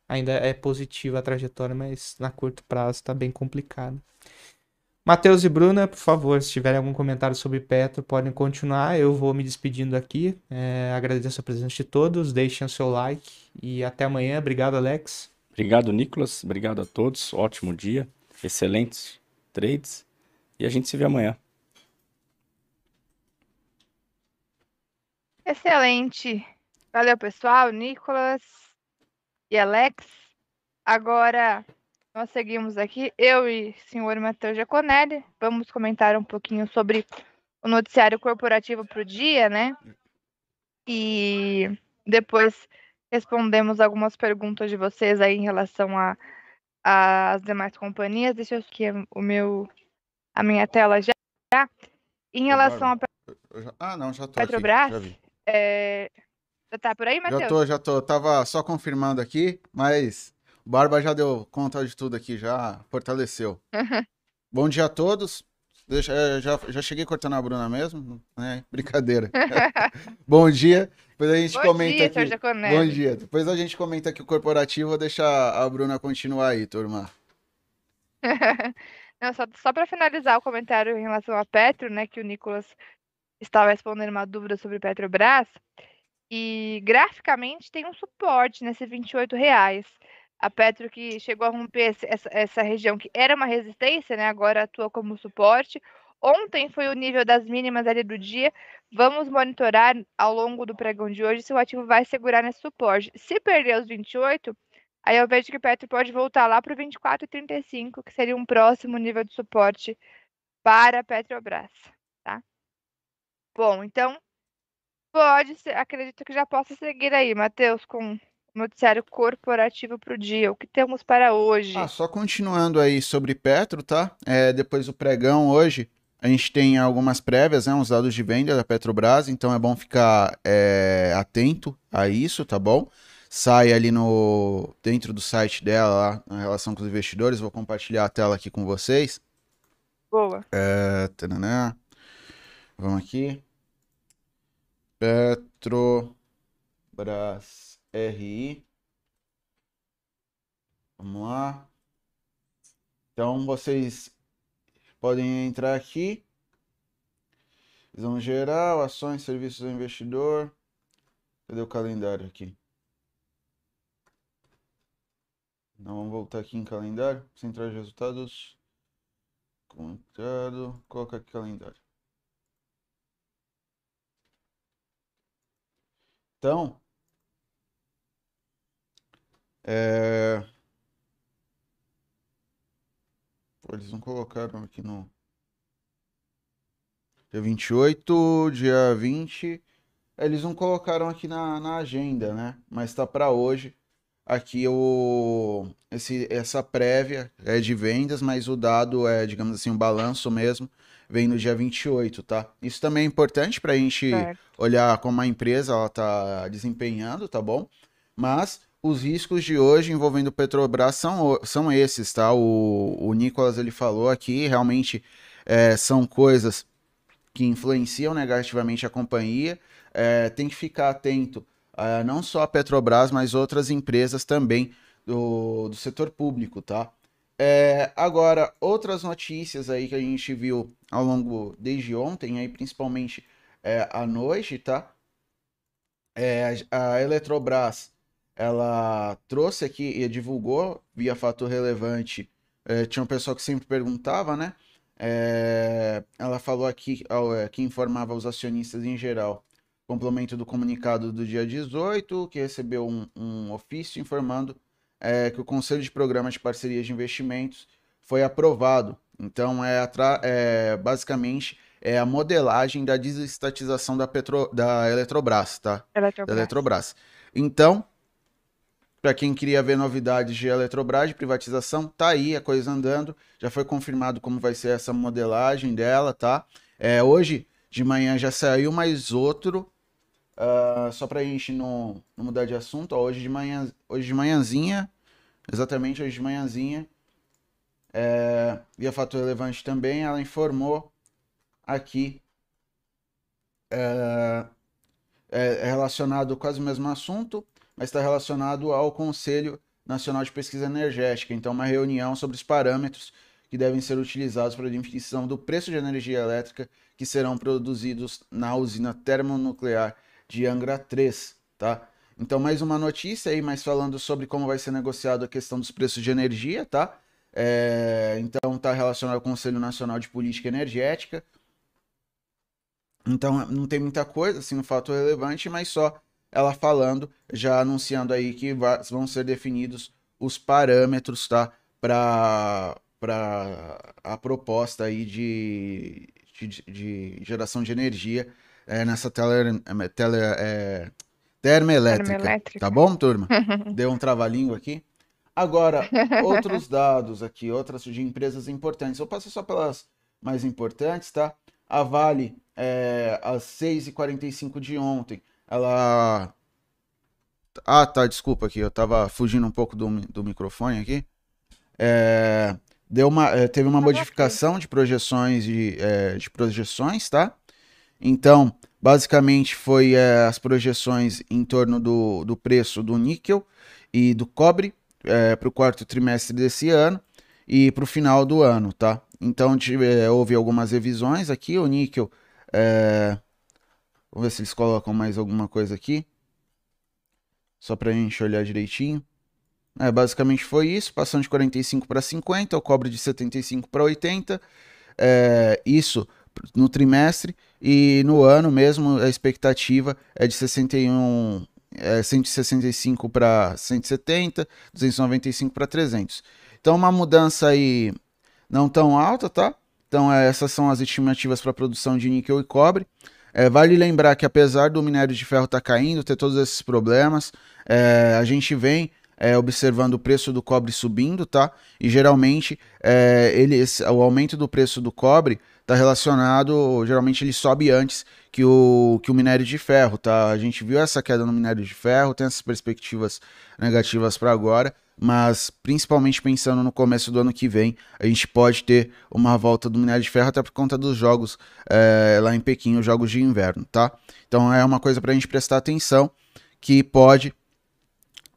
ainda é positiva a trajetória, mas na curto prazo está bem complicado. Matheus e Bruna, por favor, se tiverem algum comentário sobre Petro, podem continuar. Eu vou me despedindo aqui. É, agradeço a presença de todos. Deixem o seu like e até amanhã. Obrigado, Alex. Obrigado, Nicolas. Obrigado a todos. Ótimo dia. Excelentes trades. E a gente se vê amanhã. Excelente. Valeu, pessoal. Nicolas e Alex. Agora nós seguimos aqui, eu e o senhor Matheus Giaconelli, vamos comentar um pouquinho sobre o noticiário corporativo para o dia, né? E depois respondemos algumas perguntas de vocês aí em relação às demais companhias. Deixa eu aqui o meu, a minha tela já. Em relação a ah, não, já tô Petrobras, aqui, já. É... Tá por aí, Matheus? Já tô, já tô. Tava só confirmando aqui, mas Barba já deu conta de tudo aqui, já fortaleceu. Bom dia a todos. Deixa, é, já, já cheguei cortando a Bruna mesmo, né? Brincadeira. Bom dia. Depois a gente Bom comenta dia, aqui. Bom dia. Depois a gente comenta aqui o corporativo. Vou deixar a Bruna continuar aí, turma. Não, só, só para finalizar o comentário em relação a Petro, né, que o Nicolas estava respondendo uma dúvida sobre Petrobras, e graficamente tem um suporte nesse 28 reais a Petro que chegou a romper essa, essa região que era uma resistência, né? Agora atua como suporte. Ontem foi o nível das mínimas ali do dia. Vamos monitorar ao longo do pregão de hoje se o ativo vai segurar nesse suporte. Se perder os 28, aí eu vejo que Petro pode voltar lá para o 24,35, que seria um próximo nível de suporte para a Petrobras, tá? Bom, então pode ser, acredito que já possa seguir aí, Matheus, com noticiário corporativo para o dia. O que temos para hoje? Ah, só continuando aí sobre Petro, tá? É, depois do pregão hoje, a gente tem algumas prévias, né? Uns dados de venda da Petrobras, então é bom ficar é, atento a isso, tá bom? Sai ali no dentro do site dela, lá, na relação com os investidores. Vou compartilhar a tela aqui com vocês. Boa. É. Vamos aqui. Petrobras RI. Vamos lá. Então vocês podem entrar aqui. Visão geral, ações, serviços ao investidor. Cadê o calendário aqui? Não, vamos voltar aqui em calendário. Central de resultados. Contado. Coloca aqui calendário. Então, é... Pô, eles não colocaram aqui no. Dia 28, dia 20. Eles não colocaram aqui na, na agenda, né? Mas tá para hoje. Aqui o esse, essa prévia é de vendas, mas o dado é, digamos assim, um balanço mesmo, vem no dia 28, tá? Isso também é importante para a gente certo. olhar como a empresa ela tá desempenhando, tá bom? Mas os riscos de hoje envolvendo Petrobras são, são esses, tá? O, o Nicolas ele falou aqui, realmente é, são coisas que influenciam negativamente a companhia. É, tem que ficar atento uh, não só a Petrobras, mas outras empresas também do, do setor público, tá? É, agora, outras notícias aí que a gente viu ao longo desde ontem, aí principalmente é, à noite, tá? É, a Eletrobras, ela trouxe aqui e divulgou via fator relevante. É, tinha um pessoal que sempre perguntava, né? É, ela falou aqui é, que informava os acionistas em geral complemento do comunicado do dia 18, que recebeu um, um ofício informando é, que o Conselho de Programas de Parcerias de Investimentos foi aprovado. Então, é, é basicamente é a modelagem da desestatização da, Petro, da Eletrobras, tá? Eletrobras. Da Eletrobras. Então, para quem queria ver novidades de Eletrobras, de privatização, tá aí a coisa andando. Já foi confirmado como vai ser essa modelagem dela, tá? É, hoje de manhã já saiu mais outro Uh, só para a gente não, não, mudar de assunto, ó, hoje, de manhã, hoje de manhãzinha, exatamente hoje de manhãzinha, é, via fator relevante também, ela informou aqui é, é relacionado quase o mesmo assunto, mas está relacionado ao Conselho Nacional de Pesquisa Energética. Então, uma reunião sobre os parâmetros que devem ser utilizados para a definição do preço de energia elétrica que serão produzidos na usina termonuclear de Angra 3, tá? Então, mais uma notícia aí, mas falando sobre como vai ser negociado a questão dos preços de energia, tá? É, então, está relacionado ao Conselho Nacional de Política Energética. Então, não tem muita coisa, assim, um fato relevante, mas só ela falando, já anunciando aí que vão ser definidos os parâmetros, tá? Para a proposta aí de, de, de geração de energia é, nessa tele, tele, é, termoelétrica, termoelétrica. Tá bom, turma? Deu um trava-língua aqui. Agora, outros dados aqui, outras de empresas importantes. Eu passo só pelas mais importantes, tá? A Vale, é, às 6h45 de ontem, ela. Ah, tá, desculpa aqui, eu tava fugindo um pouco do, do microfone aqui. É, deu uma, é, teve uma modificação de projeções de, é, de projeções, tá? Então, basicamente foi é, as projeções em torno do, do preço do níquel e do cobre é, para o quarto trimestre desse ano e para o final do ano, tá? Então tive, é, houve algumas revisões aqui, o níquel. É... Vamos ver se eles colocam mais alguma coisa aqui. Só para a gente olhar direitinho. É, basicamente foi isso, passando de 45 para 50, o cobre de 75 para 80. É, isso no trimestre e no ano mesmo a expectativa é de 61 é 165 para 170, 295 para 300. Então uma mudança aí não tão alta, tá? Então é, essas são as estimativas para produção de níquel e cobre. É, vale lembrar que apesar do minério de ferro estar tá caindo, ter todos esses problemas, é, a gente vem é, observando o preço do cobre subindo, tá? E geralmente é, ele, esse, o aumento do preço do cobre está relacionado, geralmente ele sobe antes que o, que o minério de ferro, tá? A gente viu essa queda no minério de ferro, tem essas perspectivas negativas para agora, mas principalmente pensando no começo do ano que vem, a gente pode ter uma volta do minério de ferro até por conta dos jogos é, lá em Pequim, os jogos de inverno, tá? Então é uma coisa para a gente prestar atenção que pode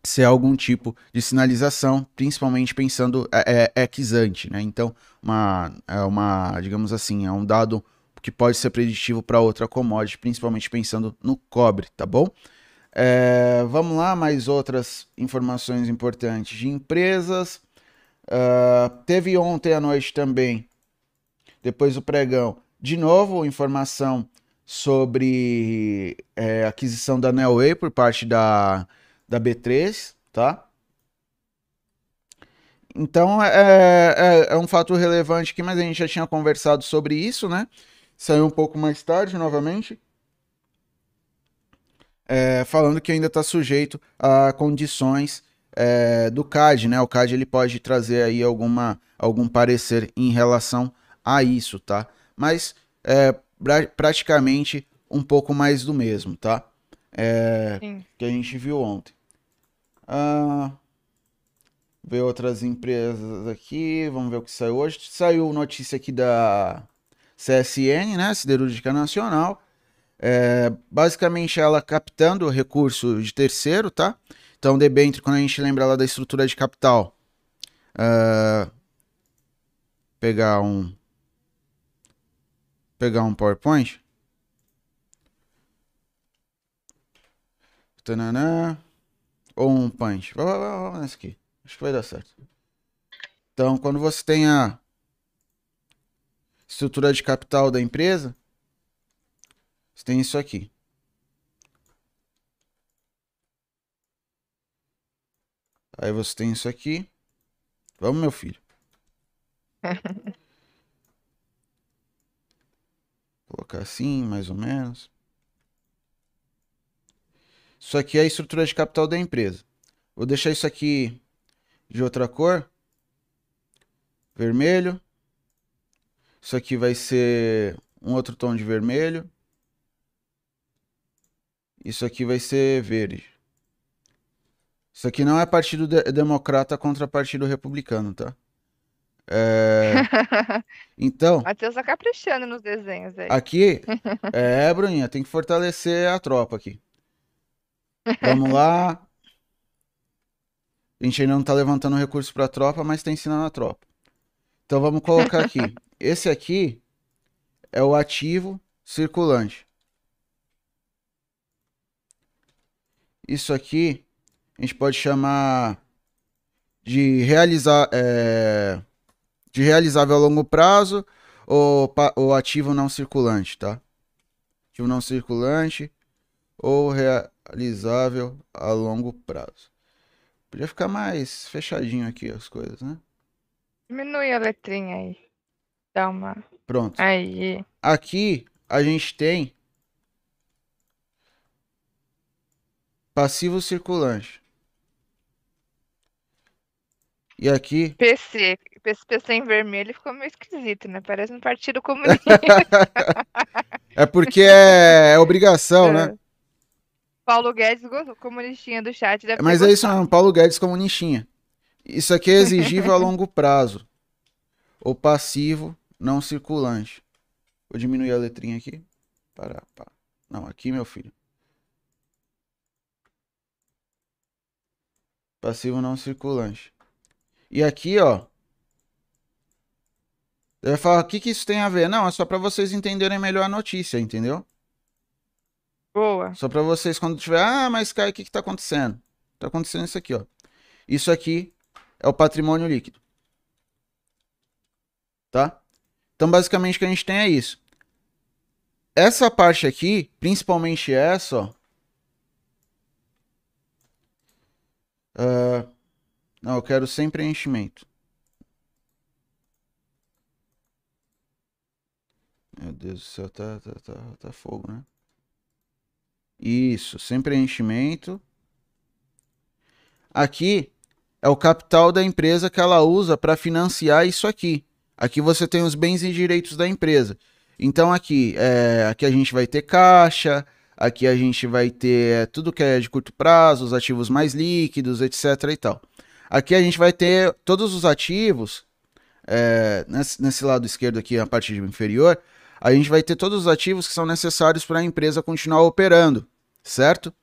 ser algum tipo de sinalização, principalmente pensando é, é, exante, né? Então, uma, é uma, digamos assim, é um dado que pode ser preditivo para outra commodity, principalmente pensando no cobre, tá bom? É, vamos lá, mais outras informações importantes de empresas. Uh, teve ontem à noite também, depois do pregão, de novo informação sobre é, aquisição da Nelway por parte da, da B3, tá? Então é, é, é, um fato relevante aqui, mas a gente já tinha conversado sobre isso, né? Saiu um pouco mais tarde novamente. É, falando que ainda está sujeito a condições é, do CAD, né? O CAD ele pode trazer aí alguma, algum parecer em relação a isso, tá? Mas é, pra, praticamente um pouco mais do mesmo, tá? É, que a gente viu ontem. Ah, ver outras empresas aqui, vamos ver o que saiu hoje. Saiu notícia aqui da CSN, né? Siderúrgica Nacional. É, basicamente ela captando recurso de terceiro, tá? Então, debênture, quando a gente lembra lá da estrutura de capital, uh, pegar um pegar um PowerPoint. Tananã, ou um punch. Vamos nesse aqui. Acho que vai dar certo. Então, quando você tem a estrutura de capital da empresa, você tem isso aqui. Aí você tem isso aqui. Vamos, meu filho. Colocar assim, mais ou menos. Isso aqui é a estrutura de capital da empresa. Vou deixar isso aqui de outra cor. Vermelho. Isso aqui vai ser um outro tom de vermelho. Isso aqui vai ser verde. Isso aqui não é partido de democrata contra partido republicano, tá? É... Então. Matheus tá caprichando nos desenhos aí. Aqui. É, Bruninha, tem que fortalecer a tropa aqui. Vamos lá. A gente ainda não tá levantando recurso pra tropa, mas tá ensinando a tropa. Então vamos colocar aqui. Esse aqui é o ativo circulante. Isso aqui a gente pode chamar de realizar é, de realizável a longo prazo ou, ou ativo não circulante, tá? Ativo não circulante ou realizável a longo prazo. Podia ficar mais fechadinho aqui as coisas, né? Diminui a letrinha aí. Dá uma. Pronto. Aí. Aqui a gente tem passivo circulante. E aqui. PC. Esse PC em vermelho ficou meio esquisito, né? Parece um partido comunista. é porque é, é obrigação, né? é. né? Paulo Guedes, comunistinha do chat. Mas é isso mesmo, Paulo Guedes, comunistinha. Isso aqui é exigível a longo prazo. O passivo não circulante. Vou diminuir a letrinha aqui. Para, para. Não, aqui, meu filho. Passivo não circulante. E aqui, ó. Você vai falar, o que, que isso tem a ver? Não, é só para vocês entenderem melhor a notícia, entendeu? Boa. Só para vocês, quando tiver, ah, mas Kai, o que, que tá acontecendo? Tá acontecendo isso aqui, ó. Isso aqui é o patrimônio líquido. Tá? Então, basicamente, o que a gente tem é isso. Essa parte aqui, principalmente essa, ó. Uh, não, eu quero sem preenchimento. Meu Deus do céu, tá, tá, tá, tá fogo, né? Isso, sem preenchimento. Aqui é o capital da empresa que ela usa para financiar isso aqui. Aqui você tem os bens e direitos da empresa. Então aqui, é, aqui a gente vai ter caixa, aqui a gente vai ter é, tudo que é de curto prazo, os ativos mais líquidos, etc e tal. Aqui a gente vai ter todos os ativos, é, nesse, nesse lado esquerdo aqui, a parte inferior, a gente vai ter todos os ativos que são necessários para a empresa continuar operando, certo?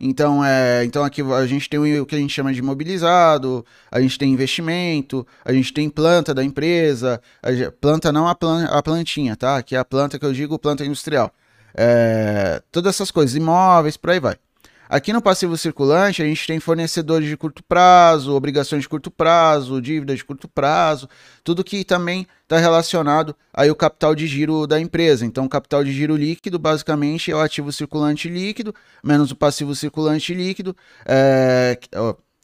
Então, é, então aqui a gente tem o que a gente chama de imobilizado, a gente tem investimento, a gente tem planta da empresa, planta não a, plan, a plantinha, tá? Aqui é a planta que eu digo, planta industrial. É, todas essas coisas, imóveis, por aí vai. Aqui no passivo circulante, a gente tem fornecedores de curto prazo, obrigações de curto prazo, dívidas de curto prazo, tudo que também está relacionado aí o capital de giro da empresa. Então, capital de giro líquido, basicamente, é o ativo circulante líquido, menos o passivo circulante líquido. É,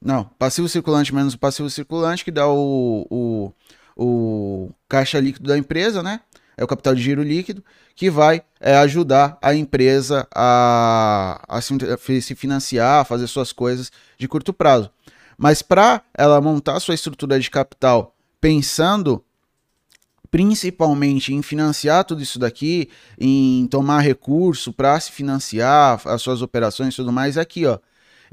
não, passivo circulante menos o passivo circulante, que dá o, o, o caixa líquido da empresa, né? É o capital de giro líquido, que vai é, ajudar a empresa a, a se, se financiar, a fazer suas coisas de curto prazo. Mas para ela montar sua estrutura de capital pensando principalmente em financiar tudo isso daqui, em tomar recurso para se financiar as suas operações e tudo mais, é aqui, ó.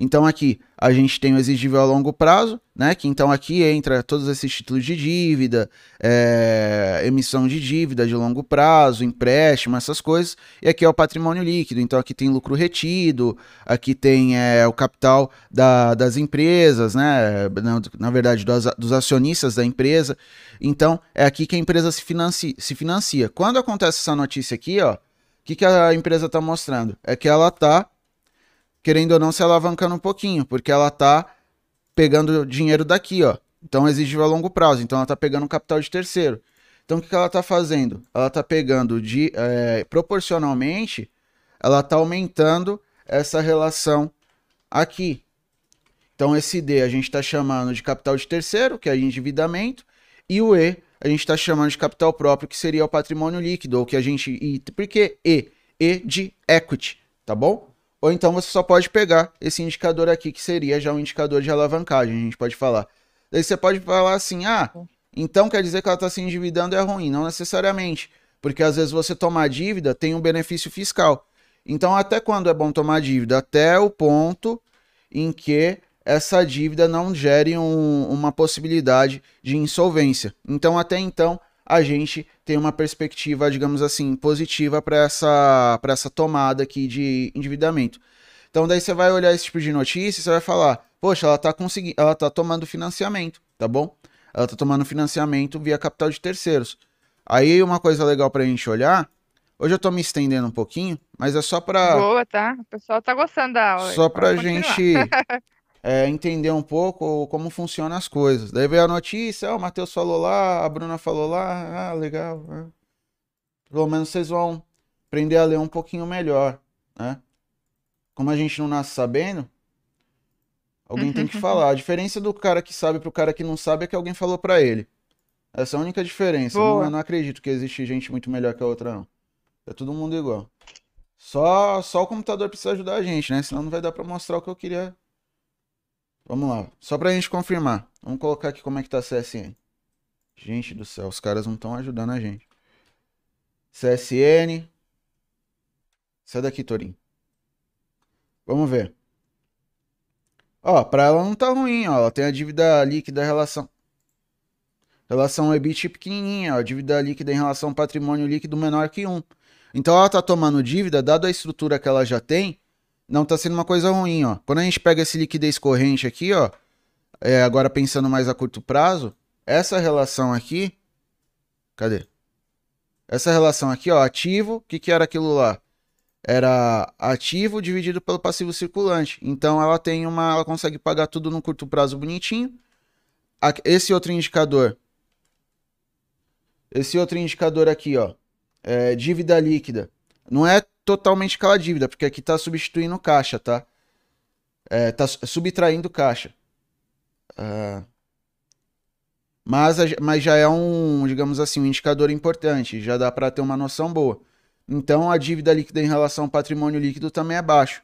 Então aqui a gente tem o exigível a longo prazo, né? Que então aqui entra todos esses títulos de dívida, é, emissão de dívida de longo prazo, empréstimo, essas coisas. E aqui é o patrimônio líquido. Então aqui tem lucro retido, aqui tem é, o capital da, das empresas, né? Na, na verdade, dos, dos, acionistas da empresa. Então é aqui que a empresa se financia. Se financia. Quando acontece essa notícia aqui, ó, o que, que a empresa está mostrando? É que ela está querendo ou não, se alavancando um pouquinho, porque ela tá pegando dinheiro daqui, ó. Então exige a longo prazo. Então ela tá pegando capital de terceiro. Então o que, que ela tá fazendo? Ela tá pegando de é, proporcionalmente, ela tá aumentando essa relação aqui. Então esse D a gente está chamando de capital de terceiro, que é endividamento, e o E a gente está chamando de capital próprio, que seria o patrimônio líquido, ou que a gente. Por que E? E de equity, tá bom? Ou então você só pode pegar esse indicador aqui, que seria já um indicador de alavancagem, a gente pode falar. Daí você pode falar assim, ah, então quer dizer que ela está se endividando é ruim. Não necessariamente, porque às vezes você tomar dívida tem um benefício fiscal. Então até quando é bom tomar dívida? Até o ponto em que essa dívida não gere um, uma possibilidade de insolvência. Então até então a gente tem uma perspectiva, digamos assim, positiva para essa, essa tomada aqui de endividamento. Então daí você vai olhar esse tipo de notícia e você vai falar, poxa, ela está conseguindo, ela tá tomando financiamento, tá bom? Ela está tomando financiamento via capital de terceiros. Aí uma coisa legal para a gente olhar, hoje eu estou me estendendo um pouquinho, mas é só para Boa, tá? O pessoal tá gostando da aula. Só para a gente é, entender um pouco como funcionam as coisas. Daí veio a notícia, oh, o Matheus falou lá, a Bruna falou lá, ah, legal. Ah. Pelo menos vocês vão aprender a ler um pouquinho melhor, né? Como a gente não nasce sabendo, alguém tem que falar. A diferença do cara que sabe pro cara que não sabe é que alguém falou para ele. Essa é a única diferença. Não, eu não acredito que existe gente muito melhor que a outra, não. É todo mundo igual. Só, só o computador precisa ajudar a gente, né? Senão não vai dar pra mostrar o que eu queria Vamos lá. Só pra gente confirmar. Vamos colocar aqui como é que tá a CSN. Gente do céu, os caras não estão ajudando a gente. CSN. Sai daqui, Torinho. Vamos ver. Ó, pra ela não tá ruim, ó. Ela tem a dívida líquida em relação. Relação EBIT pequenininha, ó. Dívida líquida em relação ao patrimônio líquido menor que 1. Então ela tá tomando dívida, dado a estrutura que ela já tem, não tá sendo uma coisa ruim, ó. Quando a gente pega esse liquidez corrente aqui, ó, é, agora pensando mais a curto prazo, essa relação aqui, cadê? Essa relação aqui, ó, ativo, o que que era aquilo lá? Era ativo dividido pelo passivo circulante. Então ela tem uma, ela consegue pagar tudo no curto prazo bonitinho. Esse outro indicador, esse outro indicador aqui, ó, é dívida líquida. Não é totalmente aquela dívida, porque aqui está substituindo caixa, tá? É, tá subtraindo caixa. Uh, mas, mas já é um, digamos assim, um indicador importante, já dá para ter uma noção boa. Então a dívida líquida em relação ao patrimônio líquido também é baixo.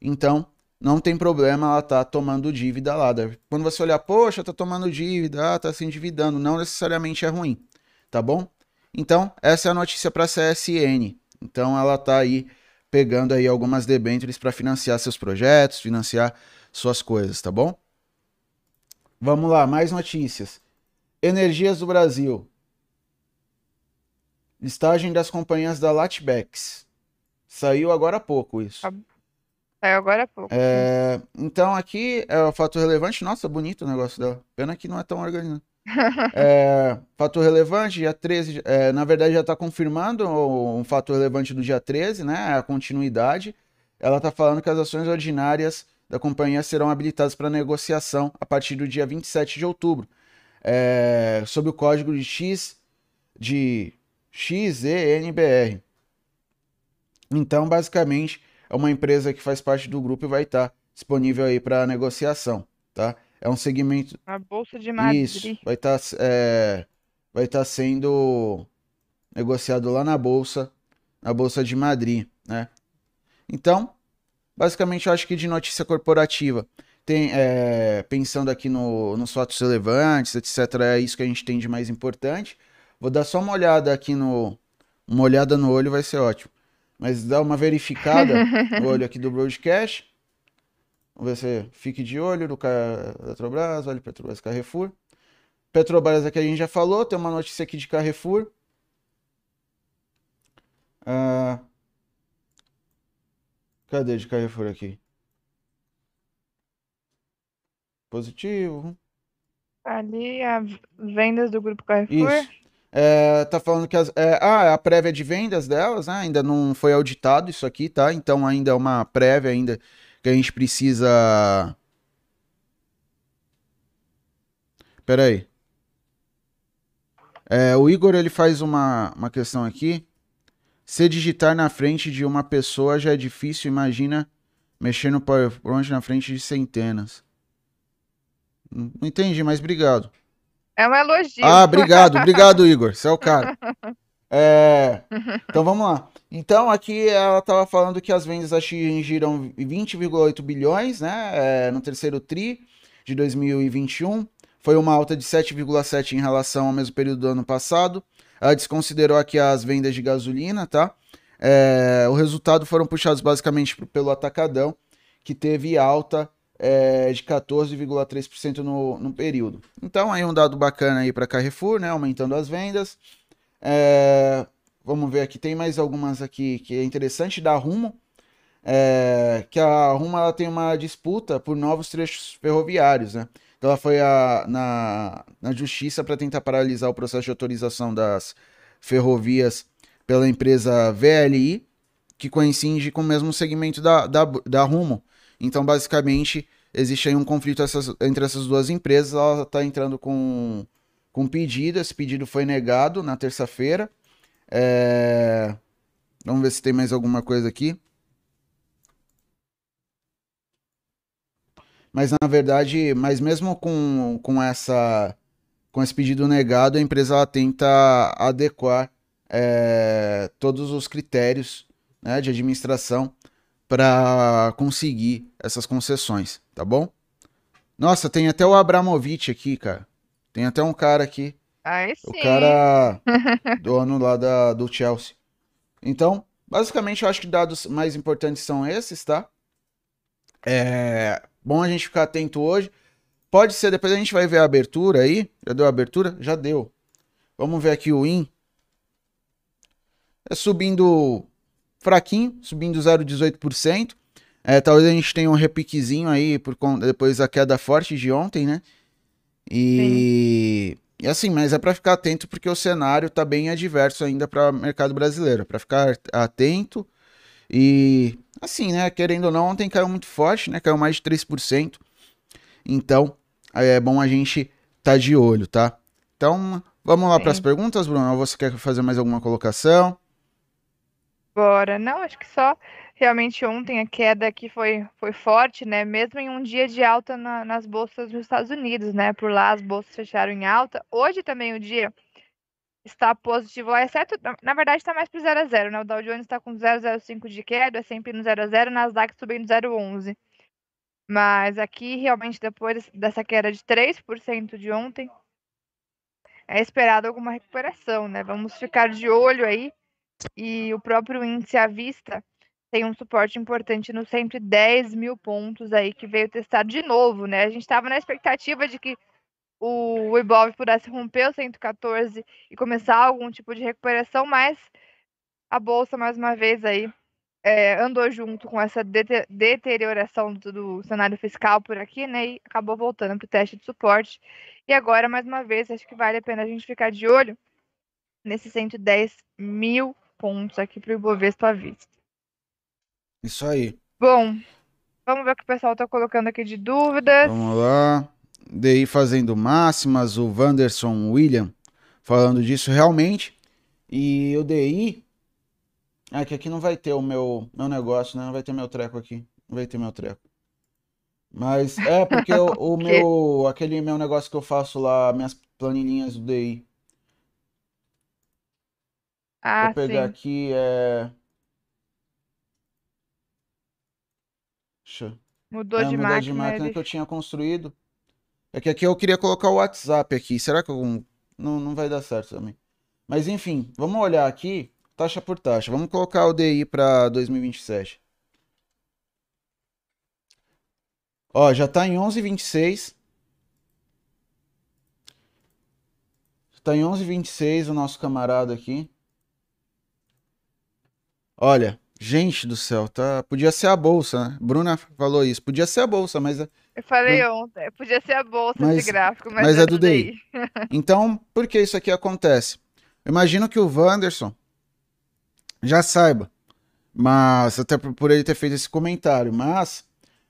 Então não tem problema ela tá tomando dívida lá. Quando você olhar, poxa, tá tomando dívida, ah, tá se endividando, não necessariamente é ruim, tá bom? Então essa é a notícia para a CSN. Então ela está aí pegando aí algumas debêntures para financiar seus projetos, financiar suas coisas, tá bom? Vamos lá, mais notícias. Energias do Brasil. Listagem das companhias da Latbex. Saiu agora há pouco isso. É agora há pouco. É, então aqui é o fato relevante. Nossa, bonito o negócio dela. Pena que não é tão organizado. É, fato relevante, dia 13. É, na verdade, já está confirmando um fato relevante do dia 13, né? A continuidade. Ela está falando que as ações ordinárias da companhia serão habilitadas para negociação a partir do dia 27 de outubro. É, sob o código de X de XENBR. Então, basicamente, é uma empresa que faz parte do grupo e vai estar disponível aí para negociação, tá? É um segmento. A Bolsa de Madrid. Isso, vai estar é... vai estar sendo negociado lá na Bolsa, na Bolsa de Madrid, né? Então, basicamente, eu acho que de notícia corporativa, tem, é... pensando aqui no, nos fatos relevantes, etc., é isso que a gente tem de mais importante. Vou dar só uma olhada aqui no. Uma olhada no olho vai ser ótimo. Mas dá uma verificada no olho aqui do broadcast. Vamos ver se fique de olho no Petrobras, olha Petrobras Carrefour. Petrobras aqui a gente já falou, tem uma notícia aqui de Carrefour. Ah, cadê de Carrefour aqui? Positivo. Ali, as vendas do grupo Carrefour. Isso. É, tá falando que as, é, ah, a prévia de vendas delas, né? Ainda não foi auditado isso aqui, tá? Então ainda é uma prévia ainda que a gente precisa. Pera aí. É, o Igor ele faz uma, uma questão aqui. Se digitar na frente de uma pessoa já é difícil, imagina mexer no PowerPoint na frente de centenas. Não entendi, mas obrigado. É um elogio. Ah, obrigado, obrigado, Igor. Você é o cara. É... Então vamos lá. Então aqui ela estava falando que as vendas atingiram 20,8 bilhões, né? É, no terceiro tri de 2021. Foi uma alta de 7,7 em relação ao mesmo período do ano passado. Ela desconsiderou aqui as vendas de gasolina, tá? É, o resultado foram puxados basicamente pelo atacadão, que teve alta é, de 14,3% no, no período. Então, aí um dado bacana aí para Carrefour, né? Aumentando as vendas. É, vamos ver aqui, tem mais algumas aqui que é interessante da Rumo. É, que a Rumo ela tem uma disputa por novos trechos ferroviários, né? Ela foi a, na, na justiça para tentar paralisar o processo de autorização das ferrovias pela empresa VLI, que coincide com o mesmo segmento da, da, da Rumo. Então, basicamente, existe aí um conflito essas, entre essas duas empresas. Ela está entrando com, com pedido. Esse pedido foi negado na terça-feira. É... Vamos ver se tem mais alguma coisa aqui. Mas na verdade, mas mesmo com, com essa com esse pedido negado, a empresa tenta adequar é, todos os critérios né, de administração para conseguir essas concessões, tá bom? Nossa, tem até o Abramovich aqui, cara. Tem até um cara aqui. Aí sim. O cara dono lá da, do Chelsea. Então, basicamente, eu acho que dados mais importantes são esses, tá? É bom a gente ficar atento hoje. Pode ser, depois a gente vai ver a abertura aí. Já deu a abertura? Já deu. Vamos ver aqui o IN. É subindo fraquinho, subindo 0,18%. É, talvez a gente tenha um repiquezinho aí por depois da queda forte de ontem, né? E, e assim, mas é para ficar atento porque o cenário tá bem adverso ainda para o mercado brasileiro, para ficar atento e assim, né, querendo ou não, ontem caiu muito forte, né? Caiu mais de 3%. Então, é bom a gente tá de olho, tá? Então, vamos lá para as perguntas, Bruno. Você quer fazer mais alguma colocação? Bora. Não, acho que só realmente ontem a queda aqui foi, foi forte, né? Mesmo em um dia de alta na, nas bolsas dos Estados Unidos, né? Por lá as bolsas fecharam em alta. Hoje também o dia está positivo lá, exceto, na, verdade está mais para 0 a 0, né? O Dow Jones está com 0,05 de queda, sempre no 0 a 0, Nasdaq subindo 0,11. Mas aqui realmente depois dessa queda de 3% de ontem, é esperado alguma recuperação, né? Vamos ficar de olho aí e o próprio índice à vista tem um suporte importante nos 110 mil pontos aí que veio testar de novo, né? A gente estava na expectativa de que o Ibov pudesse romper o 114 e começar algum tipo de recuperação, mas a bolsa mais uma vez aí é, andou junto com essa dete deterioração do, do, cenário fiscal por aqui, né? E acabou voltando para o teste de suporte. E agora, mais uma vez, acho que vale a pena a gente ficar de olho nesses 110 mil pontos aqui para o Ibovespa à vista. Isso aí. Bom, vamos ver o que o pessoal está colocando aqui de dúvidas. Vamos lá. DI fazendo máximas, o Wanderson William falando disso realmente. E o DI. É que aqui não vai ter o meu, meu negócio, né? Não vai ter meu treco aqui. Não vai ter meu treco. Mas é porque o, o meu. Aquele meu negócio que eu faço lá, minhas planilhinhas do DI. Ah, Vou pegar sim. aqui é. Mudou é, de máquina. de máquina ele- que eu tinha construído. É que aqui eu queria colocar o WhatsApp aqui. Será que eu... não, não vai dar certo também? Mas enfim, vamos olhar aqui, taxa por taxa. Vamos colocar o DI para 2027. Ó, já tá em 11,26. Tá em 11,26 o nosso camarada aqui. Olha, gente do céu, tá? Podia ser a bolsa, né? Bruna falou isso. Podia ser a bolsa, mas é- Eu falei ontem, podia ser a bolsa Mas- esse gráfico, mas, mas é é do DI. Então, por que isso aqui acontece? Eu imagino que o Wanderson já saiba, mas até por, ele ter feito esse comentário, mas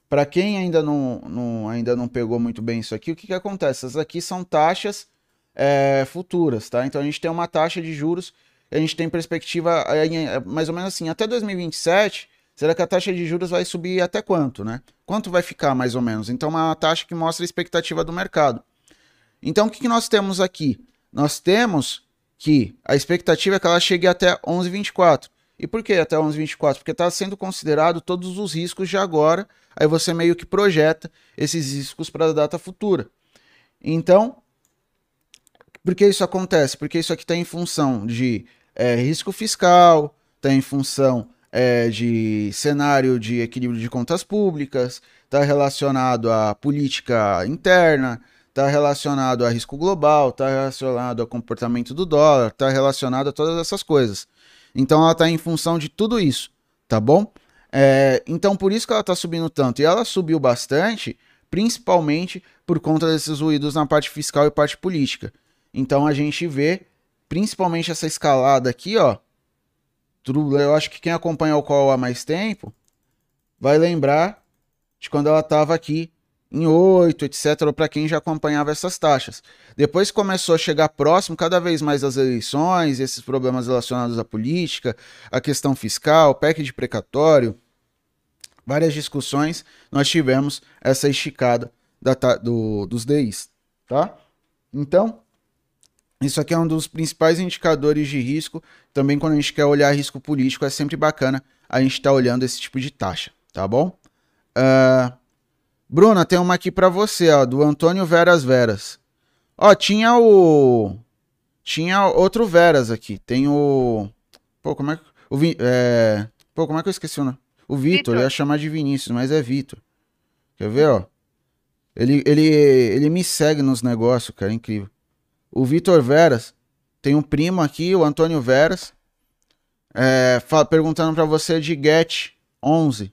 para quem ainda não, não- ainda não pegou muito bem isso aqui, o que, que acontece? Essas aqui são taxas é, futuras, tá? Então a gente tem uma taxa de juros, a gente tem perspectiva em- é, mais ou menos assim, até 2027, será que a taxa de juros vai subir até quanto, né? Quanto vai ficar mais ou menos? Então uma taxa que mostra a expectativa do mercado. Então, o que, que nós temos aqui? Nós temos que a expectativa é que ela chegue até 11,24. E por que até 11,24? Porque está sendo considerado todos os riscos de agora, aí você meio que projeta esses riscos para a data futura. Então, por que isso acontece? Porque isso aqui está em função de é, risco fiscal, está em função é, de cenário de equilíbrio de contas públicas, está relacionado à política interna, está relacionado a risco global, está relacionado ao comportamento do dólar, está relacionado a todas essas coisas. Então ela está em função de tudo isso, tá bom? É, então por isso que ela está subindo tanto. E ela subiu bastante, principalmente por conta desses ruídos na parte fiscal e parte política. Então a gente vê, principalmente essa escalada aqui, ó. Eu acho que quem acompanha o call há mais tempo vai lembrar de quando ela estava aqui em 8, etc., para quem já acompanhava essas taxas. Depois começou a chegar próximo cada vez mais das eleições, esses problemas relacionados à política, a questão fiscal, PEC de precatório, várias discussões, nós tivemos essa esticada da do- dos DIs, tá? Então, isso aqui é um dos principais indicadores de risco. Também quando a gente quer olhar risco político, é sempre bacana a gente estar olhando esse tipo de taxa, tá bom? Ah, Bruna, tem uma aqui pra você, ó, do Antônio Veras Veras. Ó, tinha o. Tinha outro Veras aqui. Tem o. Pô, como é que. O Vi- é... Pô, como é que eu esqueci o nome? O Vitor, eu ia chamar de Vinícius, mas é Vitor. Quer ver, ó? Ele, ele, ele me segue nos negócios, cara, é incrível. O Vitor Veras. Tem um primo aqui, o Antônio Veras. É, perguntando pra você de Get 11.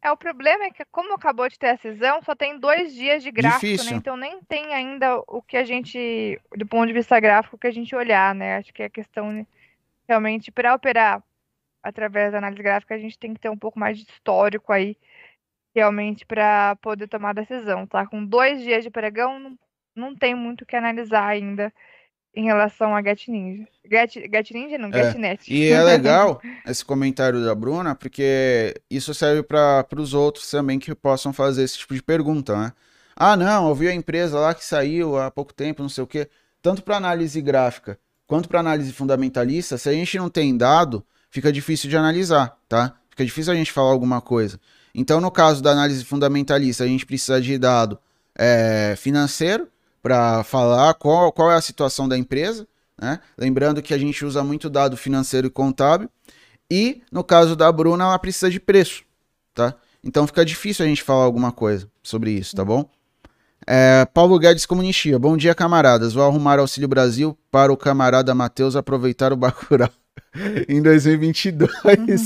É, o problema é que, como acabou de ter a cisão, só tem dois dias de gráfico, né? Então nem tem ainda o que a gente, do ponto de vista gráfico, que a gente olhar, né? Acho que é questão realmente para operar através da análise gráfica, a gente tem que ter um pouco mais de histórico aí, realmente, para poder tomar decisão, tá? Com dois dias de pregão, não, não tem muito o que analisar ainda em relação a Get Ninja. Get, Get Ninja não, É, GetNet. E é legal esse comentário da Bruna, porque isso serve para os outros também que possam fazer esse tipo de pergunta, né? Ah, não, eu vi a empresa lá que saiu há pouco tempo, não sei o quê. Tanto para análise gráfica quanto para análise fundamentalista, se a gente não tem dado, fica difícil de analisar, tá? Fica difícil a gente falar alguma coisa. Então, no caso da análise fundamentalista, a gente precisa de dado é, financeiro para falar qual, qual é a situação da empresa, né? Lembrando que a gente usa muito dado financeiro e contábil. E no caso da Bruna, ela precisa de preço, tá? Então fica difícil a gente falar alguma coisa sobre isso, tá bom? É, Paulo Guedes Comunistia. Bom dia, camaradas. Vou arrumar Auxílio Brasil para o camarada Matheus aproveitar o Bacurau em 2022.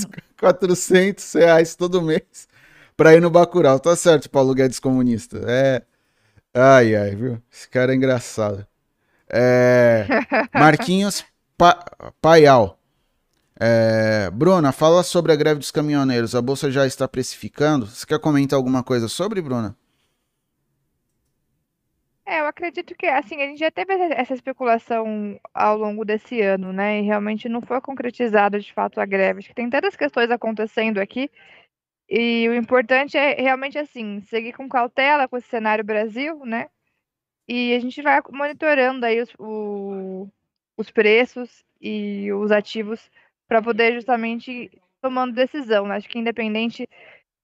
Uhum. 400 reais todo mês para ir no Bacurau. Tá certo, Paulo Guedes Comunista. É. Ai, ai, viu? Esse cara é engraçado. É... Marquinhos pa... Paial. É... Bruna, fala sobre a greve dos caminhoneiros. A bolsa já está precificando? Você quer comentar alguma coisa sobre, Bruna? É, eu acredito que, assim, a gente já teve essa especulação ao longo desse ano, né? E realmente não foi concretizada de fato a greve. Acho que tem tantas questões acontecendo aqui. E o importante é realmente, assim, seguir com cautela com esse cenário Brasil, né? E a gente vai monitorando aí os, o, os preços e os ativos para poder justamente tomando decisão. Né? Acho que independente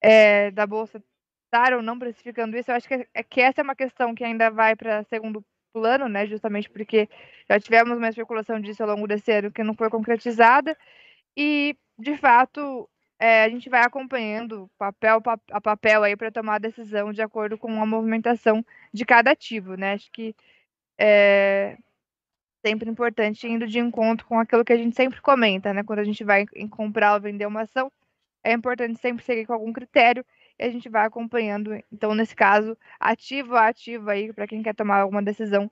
é, da bolsa estar ou não precificando isso, eu acho que, é, que essa é uma questão que ainda vai para segundo plano, né? Justamente porque já tivemos uma especulação disso ao longo desse ano que não foi concretizada e, de fato, é, a gente vai acompanhando papel a papel aí para tomar a decisão de acordo com a movimentação de cada ativo, né? Acho que é sempre importante indo de encontro com aquilo que a gente sempre comenta, né? Quando a gente vai comprar ou vender uma ação, é importante sempre seguir com algum critério e a gente vai acompanhando. Então, nesse caso, ativo a ativo aí para quem quer tomar alguma decisão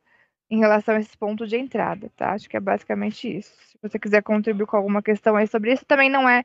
em relação a esses pontos de entrada, tá? Acho que é basicamente isso. Se você quiser contribuir com alguma questão aí sobre isso, também não é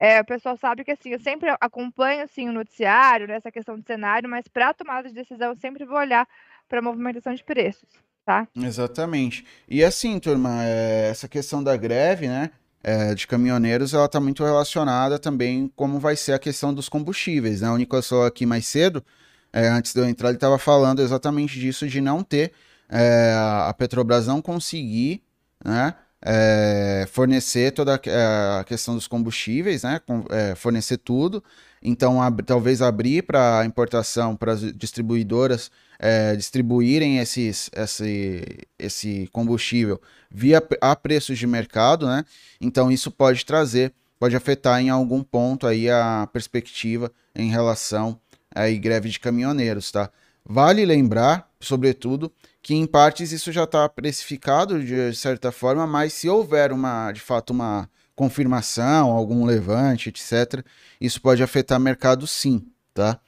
é, o pessoal sabe que assim, eu sempre acompanho assim, o noticiário, né, essa questão de cenário, mas para tomada de decisão eu sempre vou olhar para a movimentação de preços, tá? Exatamente. E assim, turma, é, essa questão da greve, né, é, de caminhoneiros, ela está muito relacionada também como vai ser a questão dos combustíveis, né? O Nicolas falou aqui mais cedo, é, antes de eu entrar, ele estava falando exatamente disso, de não ter, é, a Petrobras não conseguir, né, é, fornecer toda a, questão dos combustíveis, né? É, fornecer tudo. Então, ab talvez abrir para importação para as distribuidoras é, distribuírem esses, esse, esse combustível via a preços de mercado, né? Então, isso pode trazer, pode afetar em algum ponto aí a perspectiva em relação à greve de caminhoneiros, tá? Vale lembrar, sobretudo, que em partes isso já está precificado de certa forma, mas se houver uma, de fato, uma confirmação, algum levante, etc., isso pode afetar o mercado sim, tá?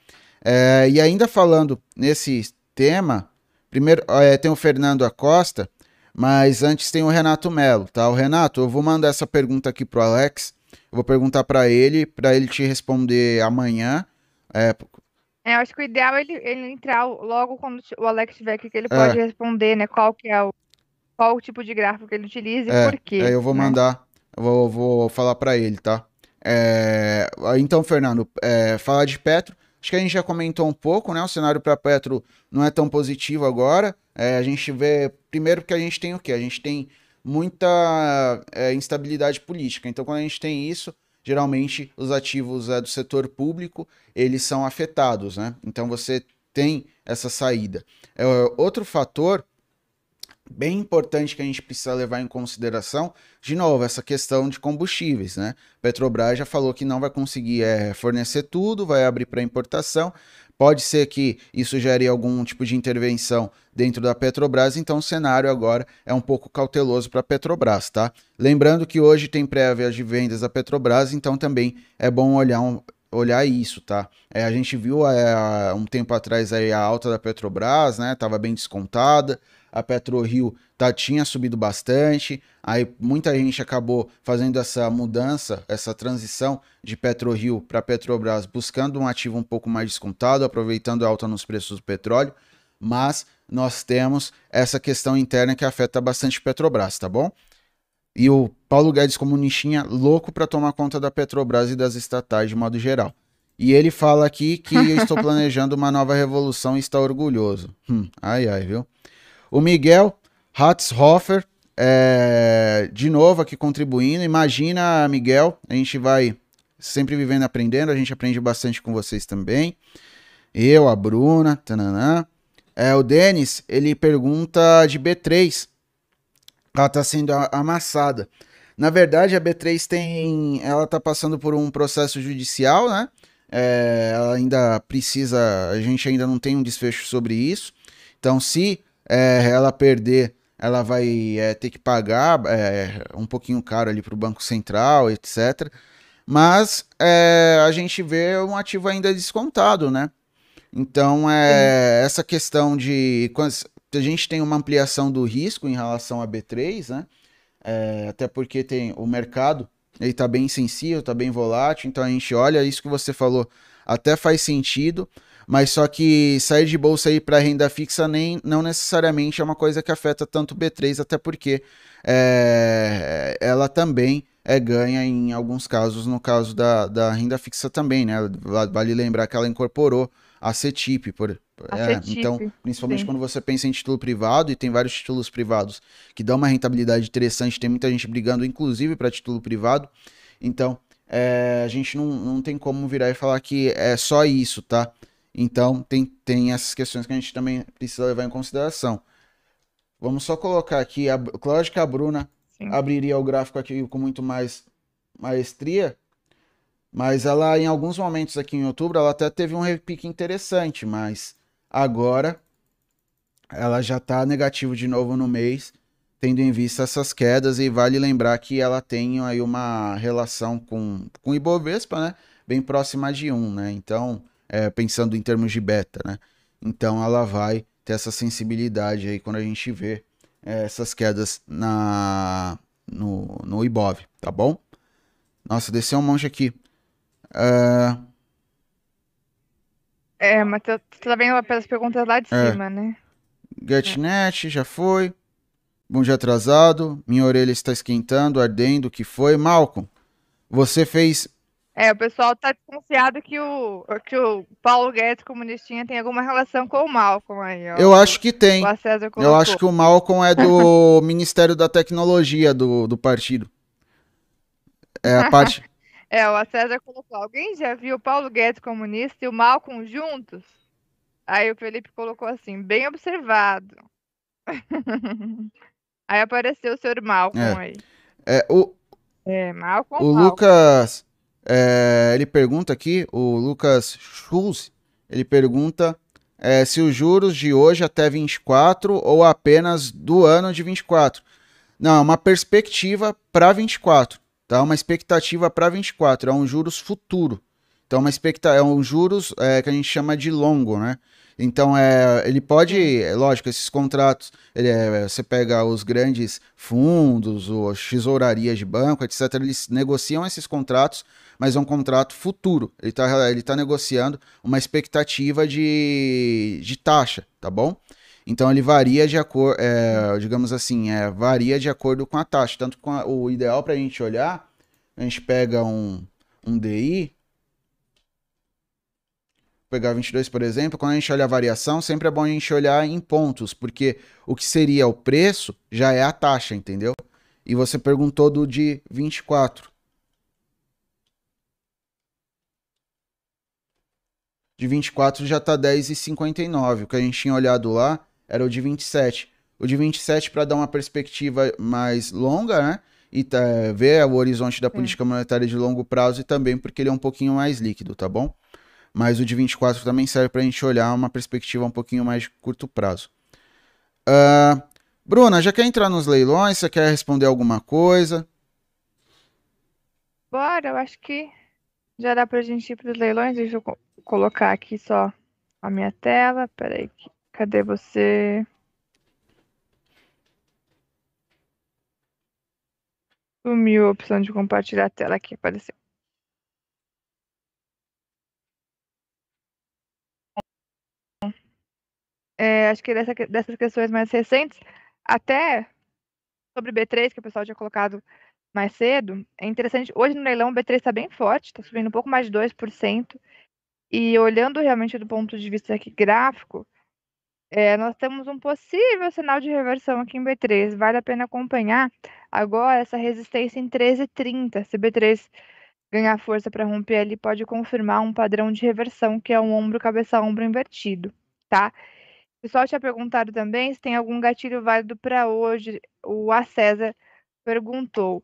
É, e ainda falando nesse tema, primeiro é, tem o Fernando Acosta, mas antes tem o Renato Melo, tá? O Renato, eu vou mandar essa pergunta aqui pro Alex, eu vou perguntar para ele, para ele te responder amanhã, é, é, eu acho que o ideal é ele, ele entrar logo quando o Alex estiver aqui, que ele pode é. responder, né? Qual que é o. Qual o tipo de gráfico que ele utiliza é, e por quê. Aí eu vou né? mandar, eu vou, vou falar para ele, tá? É, então, Fernando, é, falar de Petro, acho que a gente já comentou um pouco, né? O cenário para Petro não é tão positivo agora. É, a gente vê, primeiro, porque a gente tem o quê? A gente tem muita é, instabilidade política. Então, quando a gente tem isso, geralmente os ativos é, do setor público eles são afetados, né? Então você tem essa saída. É, outro fator bem importante que a gente precisa levar em consideração, de novo, essa questão de combustíveis, né? Petrobras já falou que não vai conseguir é, fornecer tudo, vai abrir para importação. Pode ser que isso gere algum tipo de intervenção dentro da Petrobras, então o cenário agora é um pouco cauteloso para a Petrobras, tá? Lembrando que hoje tem prévia de vendas da Petrobras, então também é bom olhar, um, olhar isso, tá? É, a gente viu é, um tempo atrás aí a alta da Petrobras, né? Tava bem descontada a PetroRio tá, tinha subido bastante, aí muita gente acabou fazendo essa mudança, essa transição de PetroRio para Petrobras, buscando um ativo um pouco mais descontado, aproveitando a alta nos preços do petróleo, mas nós temos essa questão interna que afeta bastante Petrobras, tá bom? E o Paulo Guedes comunistinha louco para tomar conta da Petrobras e das estatais de modo geral. E ele fala aqui que eu estou planejando uma nova revolução e está orgulhoso. Hum, ai, ai, viu? O Miguel Hatzhofer, é, de novo aqui contribuindo. Imagina, Miguel, a gente vai sempre vivendo aprendendo, a gente aprende bastante com vocês também. Eu, a Bruna, tananã. É, o Denis, ele pergunta de B3. Ela está sendo amassada. Na verdade, a B3 tem. Ela está passando por um processo judicial, né? É, ela ainda precisa. A gente ainda não tem um desfecho sobre isso. Então, se é, ela perder, ela vai é, ter que pagar é, um pouquinho caro ali para o Banco Central, etc. Mas é, a gente vê um ativo ainda descontado, né? Então, é, essa questão de. A gente tem uma ampliação do risco em relação a B3, né? É, até porque tem o mercado, ele está bem sensível, está bem volátil, então a gente olha isso que você falou, até faz sentido, mas só que sair de bolsa aí para renda fixa nem não necessariamente é uma coisa que afeta tanto o B3, até porque é, ela também é ganha em alguns casos, no caso da, da renda fixa também, né? Vale lembrar que ela incorporou a CETIP, por, é, então, principalmente Sim. quando você pensa em título privado, e tem vários títulos privados que dão uma rentabilidade interessante, tem muita gente brigando, inclusive, para título privado. Então, é, a gente não, não tem como virar e falar que é só isso, tá? Então, tem, tem essas questões que a gente também precisa levar em consideração. Vamos só colocar aqui, a, lógico que a Bruna Sim. abriria o gráfico aqui com muito mais maestria, mas ela, em alguns momentos aqui em outubro, ela até teve um repique interessante, mas agora ela já está negativo de novo no mês, tendo em vista essas quedas, e vale lembrar que ela tem aí uma relação com, com Ibovespa, né? Bem próxima de 1, né? Então, é, pensando em termos de beta, né? Então ela vai ter essa sensibilidade aí quando a gente vê é, essas quedas na, no, no Ibov, tá bom? Nossa, desceu um monte aqui. Uh... É, mas você tá vendo pelas perguntas lá de é. cima, né? GetNet, já foi. Bom dia atrasado. Minha orelha está esquentando, ardendo. O que foi? Malcolm, você fez. É, o pessoal tá desconfiado que o, que o Paulo Guedes comunistinha tem alguma relação com o Malcolm aí, ó. Eu acho que tem. Eu acho que o Malcolm é do Ministério da Tecnologia do, do partido. É a parte. É, o César colocou. Alguém já viu Paulo Guedes comunista e o Malcolm juntos? Aí o Felipe colocou assim, bem observado. aí apareceu o senhor Malcolm é. aí. É, o, é, Malcolm. O Malcolm. Lucas, é, ele pergunta aqui, o Lucas Schulz, ele pergunta é, se os juros de hoje até 24 ou apenas do ano de 24. Não, é uma perspectiva para 24 tá? Uma expectativa para 24, é um juros futuro. Então, uma expectativa, é um juros é, que a gente chama de longo, né? Então, é, ele pode, é, lógico, esses contratos, ele é, você pega os grandes fundos, ou tesourarias de banco, etc., eles negociam esses contratos, mas é um contrato futuro. Ele está ele tá negociando uma expectativa de, de taxa, tá bom? Então ele varia de acordo, é, digamos assim, é, varia de acordo com a taxa. Tanto com a, o ideal para a gente olhar, a gente pega um, um DI, pegar 22, por exemplo, quando a gente olha a variação, sempre é bom a gente olhar em pontos, porque o que seria o preço já é a taxa, entendeu? E você perguntou do de 24. De 24 já tá 10,59. O que a gente tinha olhado lá era o de 27. O de 27, para dar uma perspectiva mais longa, né? E tá, ver o horizonte da política monetária de longo prazo e também porque ele é um pouquinho mais líquido, tá bom? Mas o de 24 também serve para a gente olhar uma perspectiva um pouquinho mais de curto prazo. Uh, Bruna, já quer entrar nos leilões? Você quer responder alguma coisa? Bora, eu acho que já dá para a gente ir para os leilões. Deixa eu colocar aqui só a minha tela. Peraí, Cadê você? Sumiu a opção de compartilhar a tela aqui, apareceu. É, acho que dessa, dessas questões mais recentes, até sobre B3, que o pessoal tinha colocado mais cedo, é interessante. Hoje no leilão o B3 está bem forte, está subindo um pouco mais de 2%. E olhando realmente do ponto de vista aqui gráfico, é, nós temos um possível sinal de reversão aqui em B3. Vale a pena acompanhar agora essa resistência em 13,30. Se B3 ganhar força para romper ali, pode confirmar um padrão de reversão, que é um ombro, cabeça, ombro invertido, tá? Pessoal tinha perguntado também se tem algum gatilho válido para hoje. O A César perguntou.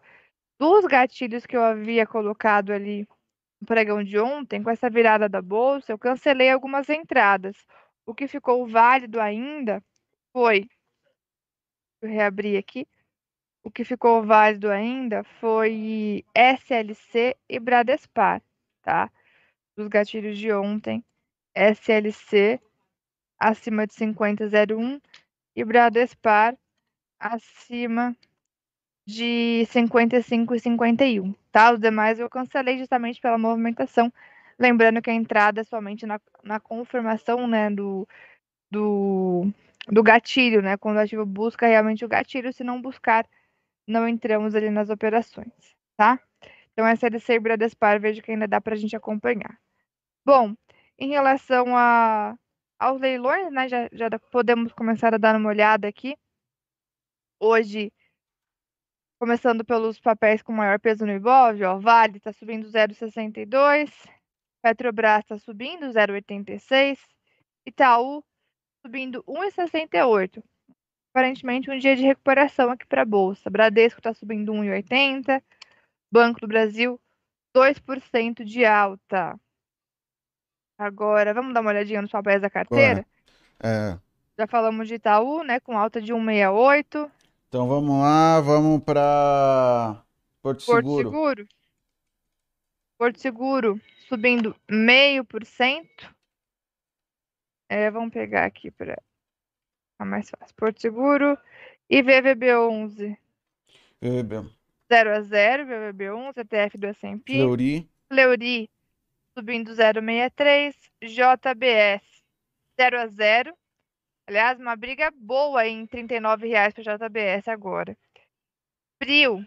Dos gatilhos que eu havia colocado ali no pregão de ontem, com essa virada da bolsa, eu cancelei algumas entradas. o que ficou válido ainda foi. Eu reabrir aqui. O que ficou válido ainda foi SLC e Bradespar, tá? Dos gatilhos de ontem, SLC acima de 50,01 e Bradespar acima de 55 e 51, tá? Os demais eu cancelei justamente pela movimentação, lembrando que a entrada é somente na, na confirmação, né, do, do, do gatilho, né? Quando o ativo busca realmente o gatilho, se não buscar, não entramos ali nas operações, tá? Então, essa é e Bradespar, vejo que ainda dá para a gente acompanhar. Bom, em relação a, aos leilões, né, já, já podemos começar a dar uma olhada aqui. Hoje, começando pelos papéis com maior peso no Ibov, ó, Vale está subindo 0,62, Petrobras está subindo 0,86, Itaú subindo 1,68 aparentemente um dia de recuperação aqui para a Bolsa. Bradesco está subindo 1,80. Banco do Brasil, 2% de alta. Agora, vamos dar uma olhadinha nos papéis da carteira? É. Já falamos de Itaú, né? Com alta de 1,68. Então vamos lá, vamos para Porto Porto Seguro. Seguro. Porto Seguro subindo 0,5%. É, vamos pegar aqui para ficar mais fácil. Porto Seguro e VVB11. VVB. 0 a 0, VVB11, ETF do S&P. Fleury. Fleury subindo 0,63, JBS 0 a 0. Aliás, uma briga boa em R$ 39,00 para JBS agora. Prio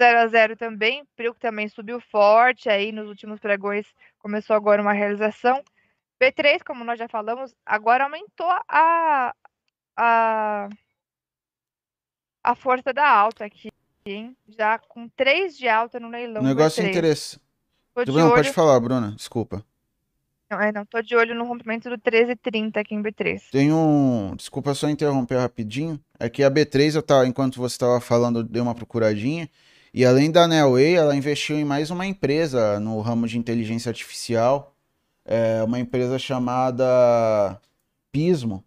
0 a 0 também, Prio que também subiu forte aí nos últimos pregões, começou agora uma realização. B3, como nós já falamos, agora aumentou a, a, a força da alta aqui, hein? Já com 3 de alta no leilão. Um negócio B3. Tô de Bruno, olho. pode falar, Bruna. Desculpa. Não, é, não, tô de olho no rompimento do 13,30 aqui em B3. Tem um. Desculpa só interromper rapidinho. É que a B3, eu tava, enquanto você estava falando, eu dei uma procuradinha. E além da Nelway, ela investiu em mais uma empresa no ramo de inteligência artificial. É uma empresa chamada Pismo.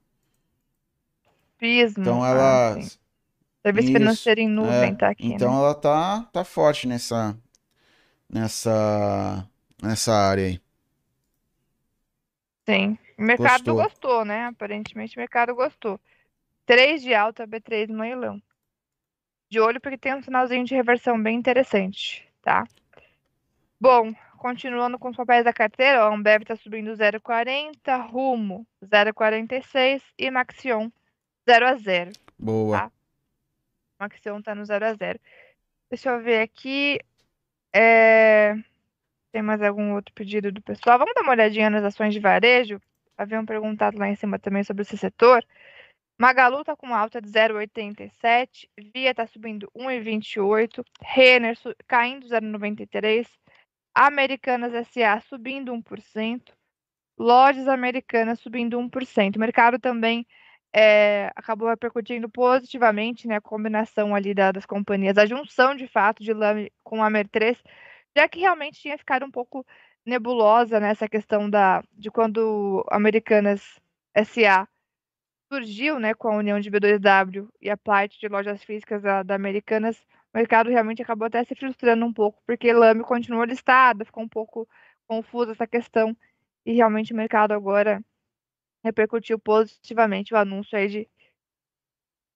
Pismo. Então ah, ela. sim. Serviço Isso, financeiro em nuvem é, tá aqui, então né? ela tá, tá forte nessa, nessa, nessa área aí. Sim. O mercado Gostou. gostou, né? Aparentemente o mercado gostou. 3 de alta, B3 no leilão. De olho porque tem um sinalzinho de reversão bem interessante, tá? Bom, continuando com os papéis da carteira, ó, a Ambev está subindo 0,40, Rumo 0,46 e Maxion 0 a 0. Boa. Tá. Maxion tá no 0 a 0. Deixa eu ver aqui. É, Tem mais algum outro pedido do pessoal? Vamos dar uma olhadinha nas ações de varejo. Haviam perguntado lá em cima também sobre esse setor. Magalu tá com alta de 0,87. Via tá subindo 1,28. Renner su- caindo 0,93. Americanas SA subindo 1%. Lojas Americanas subindo 1%. O mercado também é, acabou repercutindo positivamente, né, a combinação ali da- das companhias, a junção de fato de Lame com a Mer3, já que realmente tinha ficado um pouco nebulosa nessa questão da, de quando Americanas SA surgiu, né, com a união de B2W e a Plight de lojas físicas da, da Americanas, o mercado realmente acabou até se frustrando um pouco, porque Lame continuou listada, ficou um pouco confusa essa questão, e realmente o mercado agora repercutiu positivamente o anúncio aí de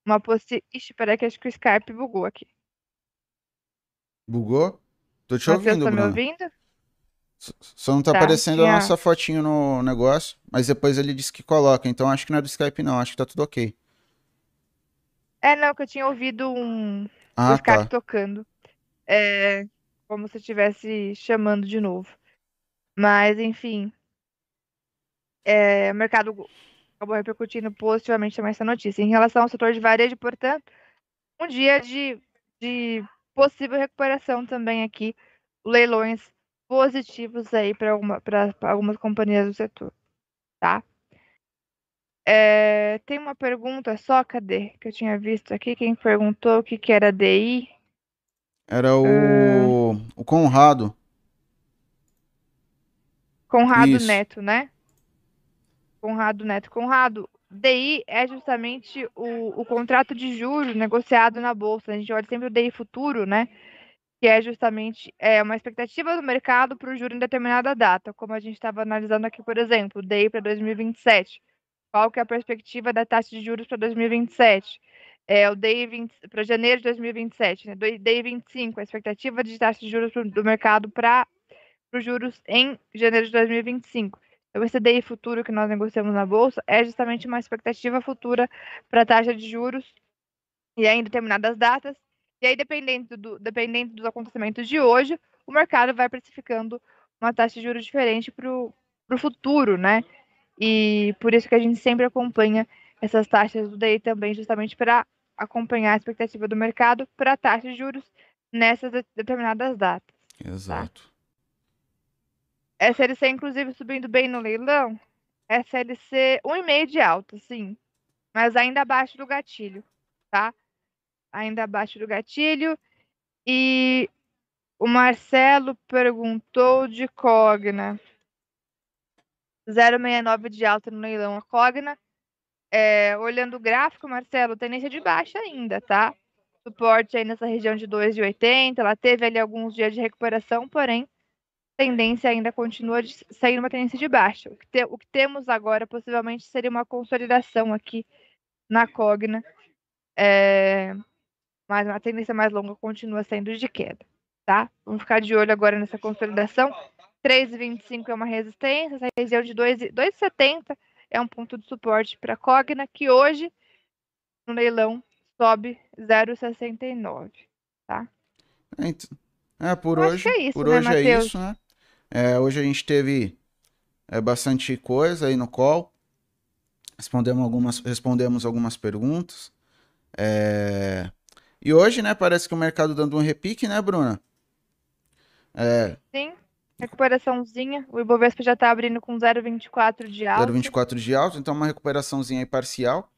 uma possi... Ixi, peraí que acho que o Skype bugou aqui. Bugou? Tô te Matheus, ouvindo, tá me Bruno. ouvindo? Só não tá Tá, aparecendo a tinha- nossa fotinho no negócio, mas depois ele disse que coloca, então acho que não é do Skype não, acho que tá tudo ok. É, não, que eu tinha ouvido um o Ah, Skype tá. tocando. É, como se estivesse chamando de novo. Mas, enfim. É, o mercado acabou repercutindo positivamente também essa notícia. Em relação ao setor de varejo, portanto, um dia de, de possível recuperação também aqui. Leilões positivos aí para alguma, algumas companhias do setor. Tá? É, tem uma pergunta só, cadê? Que eu tinha visto aqui. Quem perguntou o que, que era DI? Era o, o Conrado. Conrado Isso. Neto, né? Conrado Neto. Conrado, DI é justamente o, o contrato de juros negociado na Bolsa. A gente olha sempre o DI futuro, né? Que é justamente é, uma expectativa do mercado para o juro em determinada data, como a gente estava analisando aqui, por exemplo, o DI para 2027. Qual que é a perspectiva da taxa de juros para 2027? É, o DI para janeiro de 2027, né? DI 25, a expectativa de taxa de juros do mercado para os juros em janeiro de 2025. Então, esse DI futuro que nós negociamos na Bolsa é justamente uma expectativa futura para a taxa de juros e aí em determinadas datas. E aí, dependendo, do, dependendo dos acontecimentos de hoje, o mercado vai precificando uma taxa de juros diferente para o futuro, né? E por isso que a gente sempre acompanha essas taxas do DI também, justamente para acompanhar a expectativa do mercado para a taxa de juros nessas determinadas datas. Tá? Exato. Tá? SLC, inclusive, subindo bem no leilão. SLC 1,5 de alta, sim. Mas ainda abaixo do gatilho, tá? Ainda abaixo do gatilho. E o Marcelo perguntou de Cogna. 0,69 de alta no leilão. A Cogna, é, olhando o gráfico, Marcelo, tendência de baixa ainda, tá? Suporte aí nessa região de 2,80. Ela teve ali alguns dias de recuperação, porém tendência ainda continua de sair uma tendência de baixa. O que, te, o que temos agora possivelmente seria uma consolidação aqui na Cogna, é, mas a tendência mais longa continua sendo de queda, tá? Vamos ficar de olho agora nessa consolidação. 3,25 é uma resistência, essa região de 2,70 é um ponto de suporte para a Cogna, que hoje, no leilão, sobe 0,69, tá? É, por Eu hoje, é isso, por né, hoje é isso, né? É, hoje a gente teve é, bastante coisa aí no call. Respondemos algumas, respondemos algumas perguntas. É... E hoje, né, parece que o mercado dando um repique, né, Bruna? É... Sim, recuperaçãozinha. O Ibovespa já está abrindo com 0,24 de alta. 0,24 de alta, então uma recuperaçãozinha aí parcial.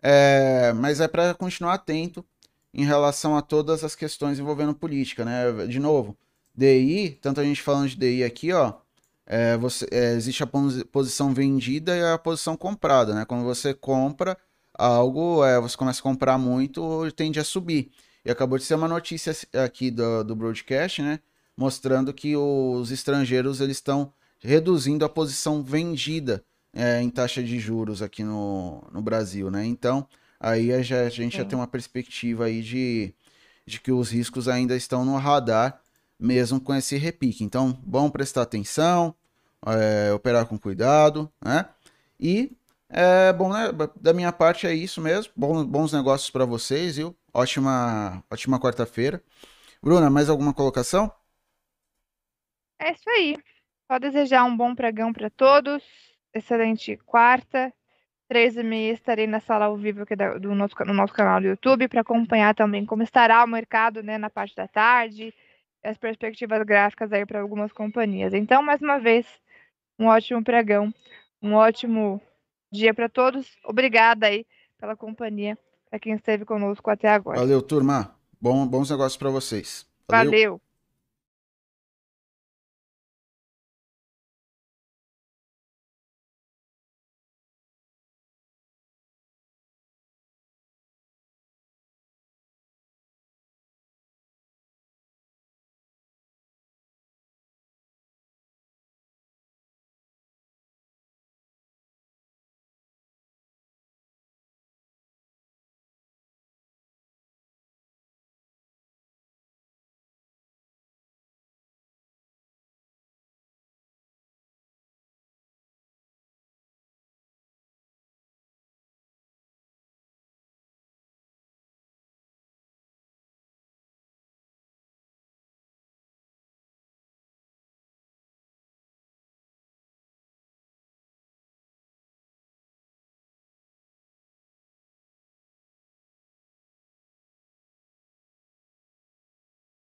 É... Mas é para continuar atento em relação a todas as questões envolvendo política, né? De novo, DI, tanto a gente falando de DI aqui, ó, é, você, é, existe a posição vendida e a posição comprada, né? Quando você compra algo, é, você começa a comprar muito, tende a subir. E acabou de ser uma notícia aqui do, do broadcast, né? Mostrando que os estrangeiros eles estão reduzindo a posição vendida é, em taxa de juros aqui no, no Brasil, né? Então, aí a, a gente já tem uma perspectiva aí de, de que os riscos ainda estão no radar mesmo com esse repique. Então, bom prestar atenção, é, operar com cuidado, né? E é bom, né? Da minha parte é isso mesmo. Bom, bons negócios para vocês, viu? Ótima, ótima quarta-feira. Bruna, mais alguma colocação? É isso aí. Só desejar um bom pregão para todos. Excelente quarta. Três e meia estarei na sala ao vivo aqui do nosso, no nosso canal do YouTube para acompanhar também como estará o mercado né, na parte da tarde as perspectivas gráficas aí para algumas companhias. Então, mais uma vez, um ótimo pregão, um ótimo dia para todos. Obrigada aí pela companhia, para quem esteve conosco até agora. Valeu, turma. Bom, bons negócios para vocês. Valeu. Valeu.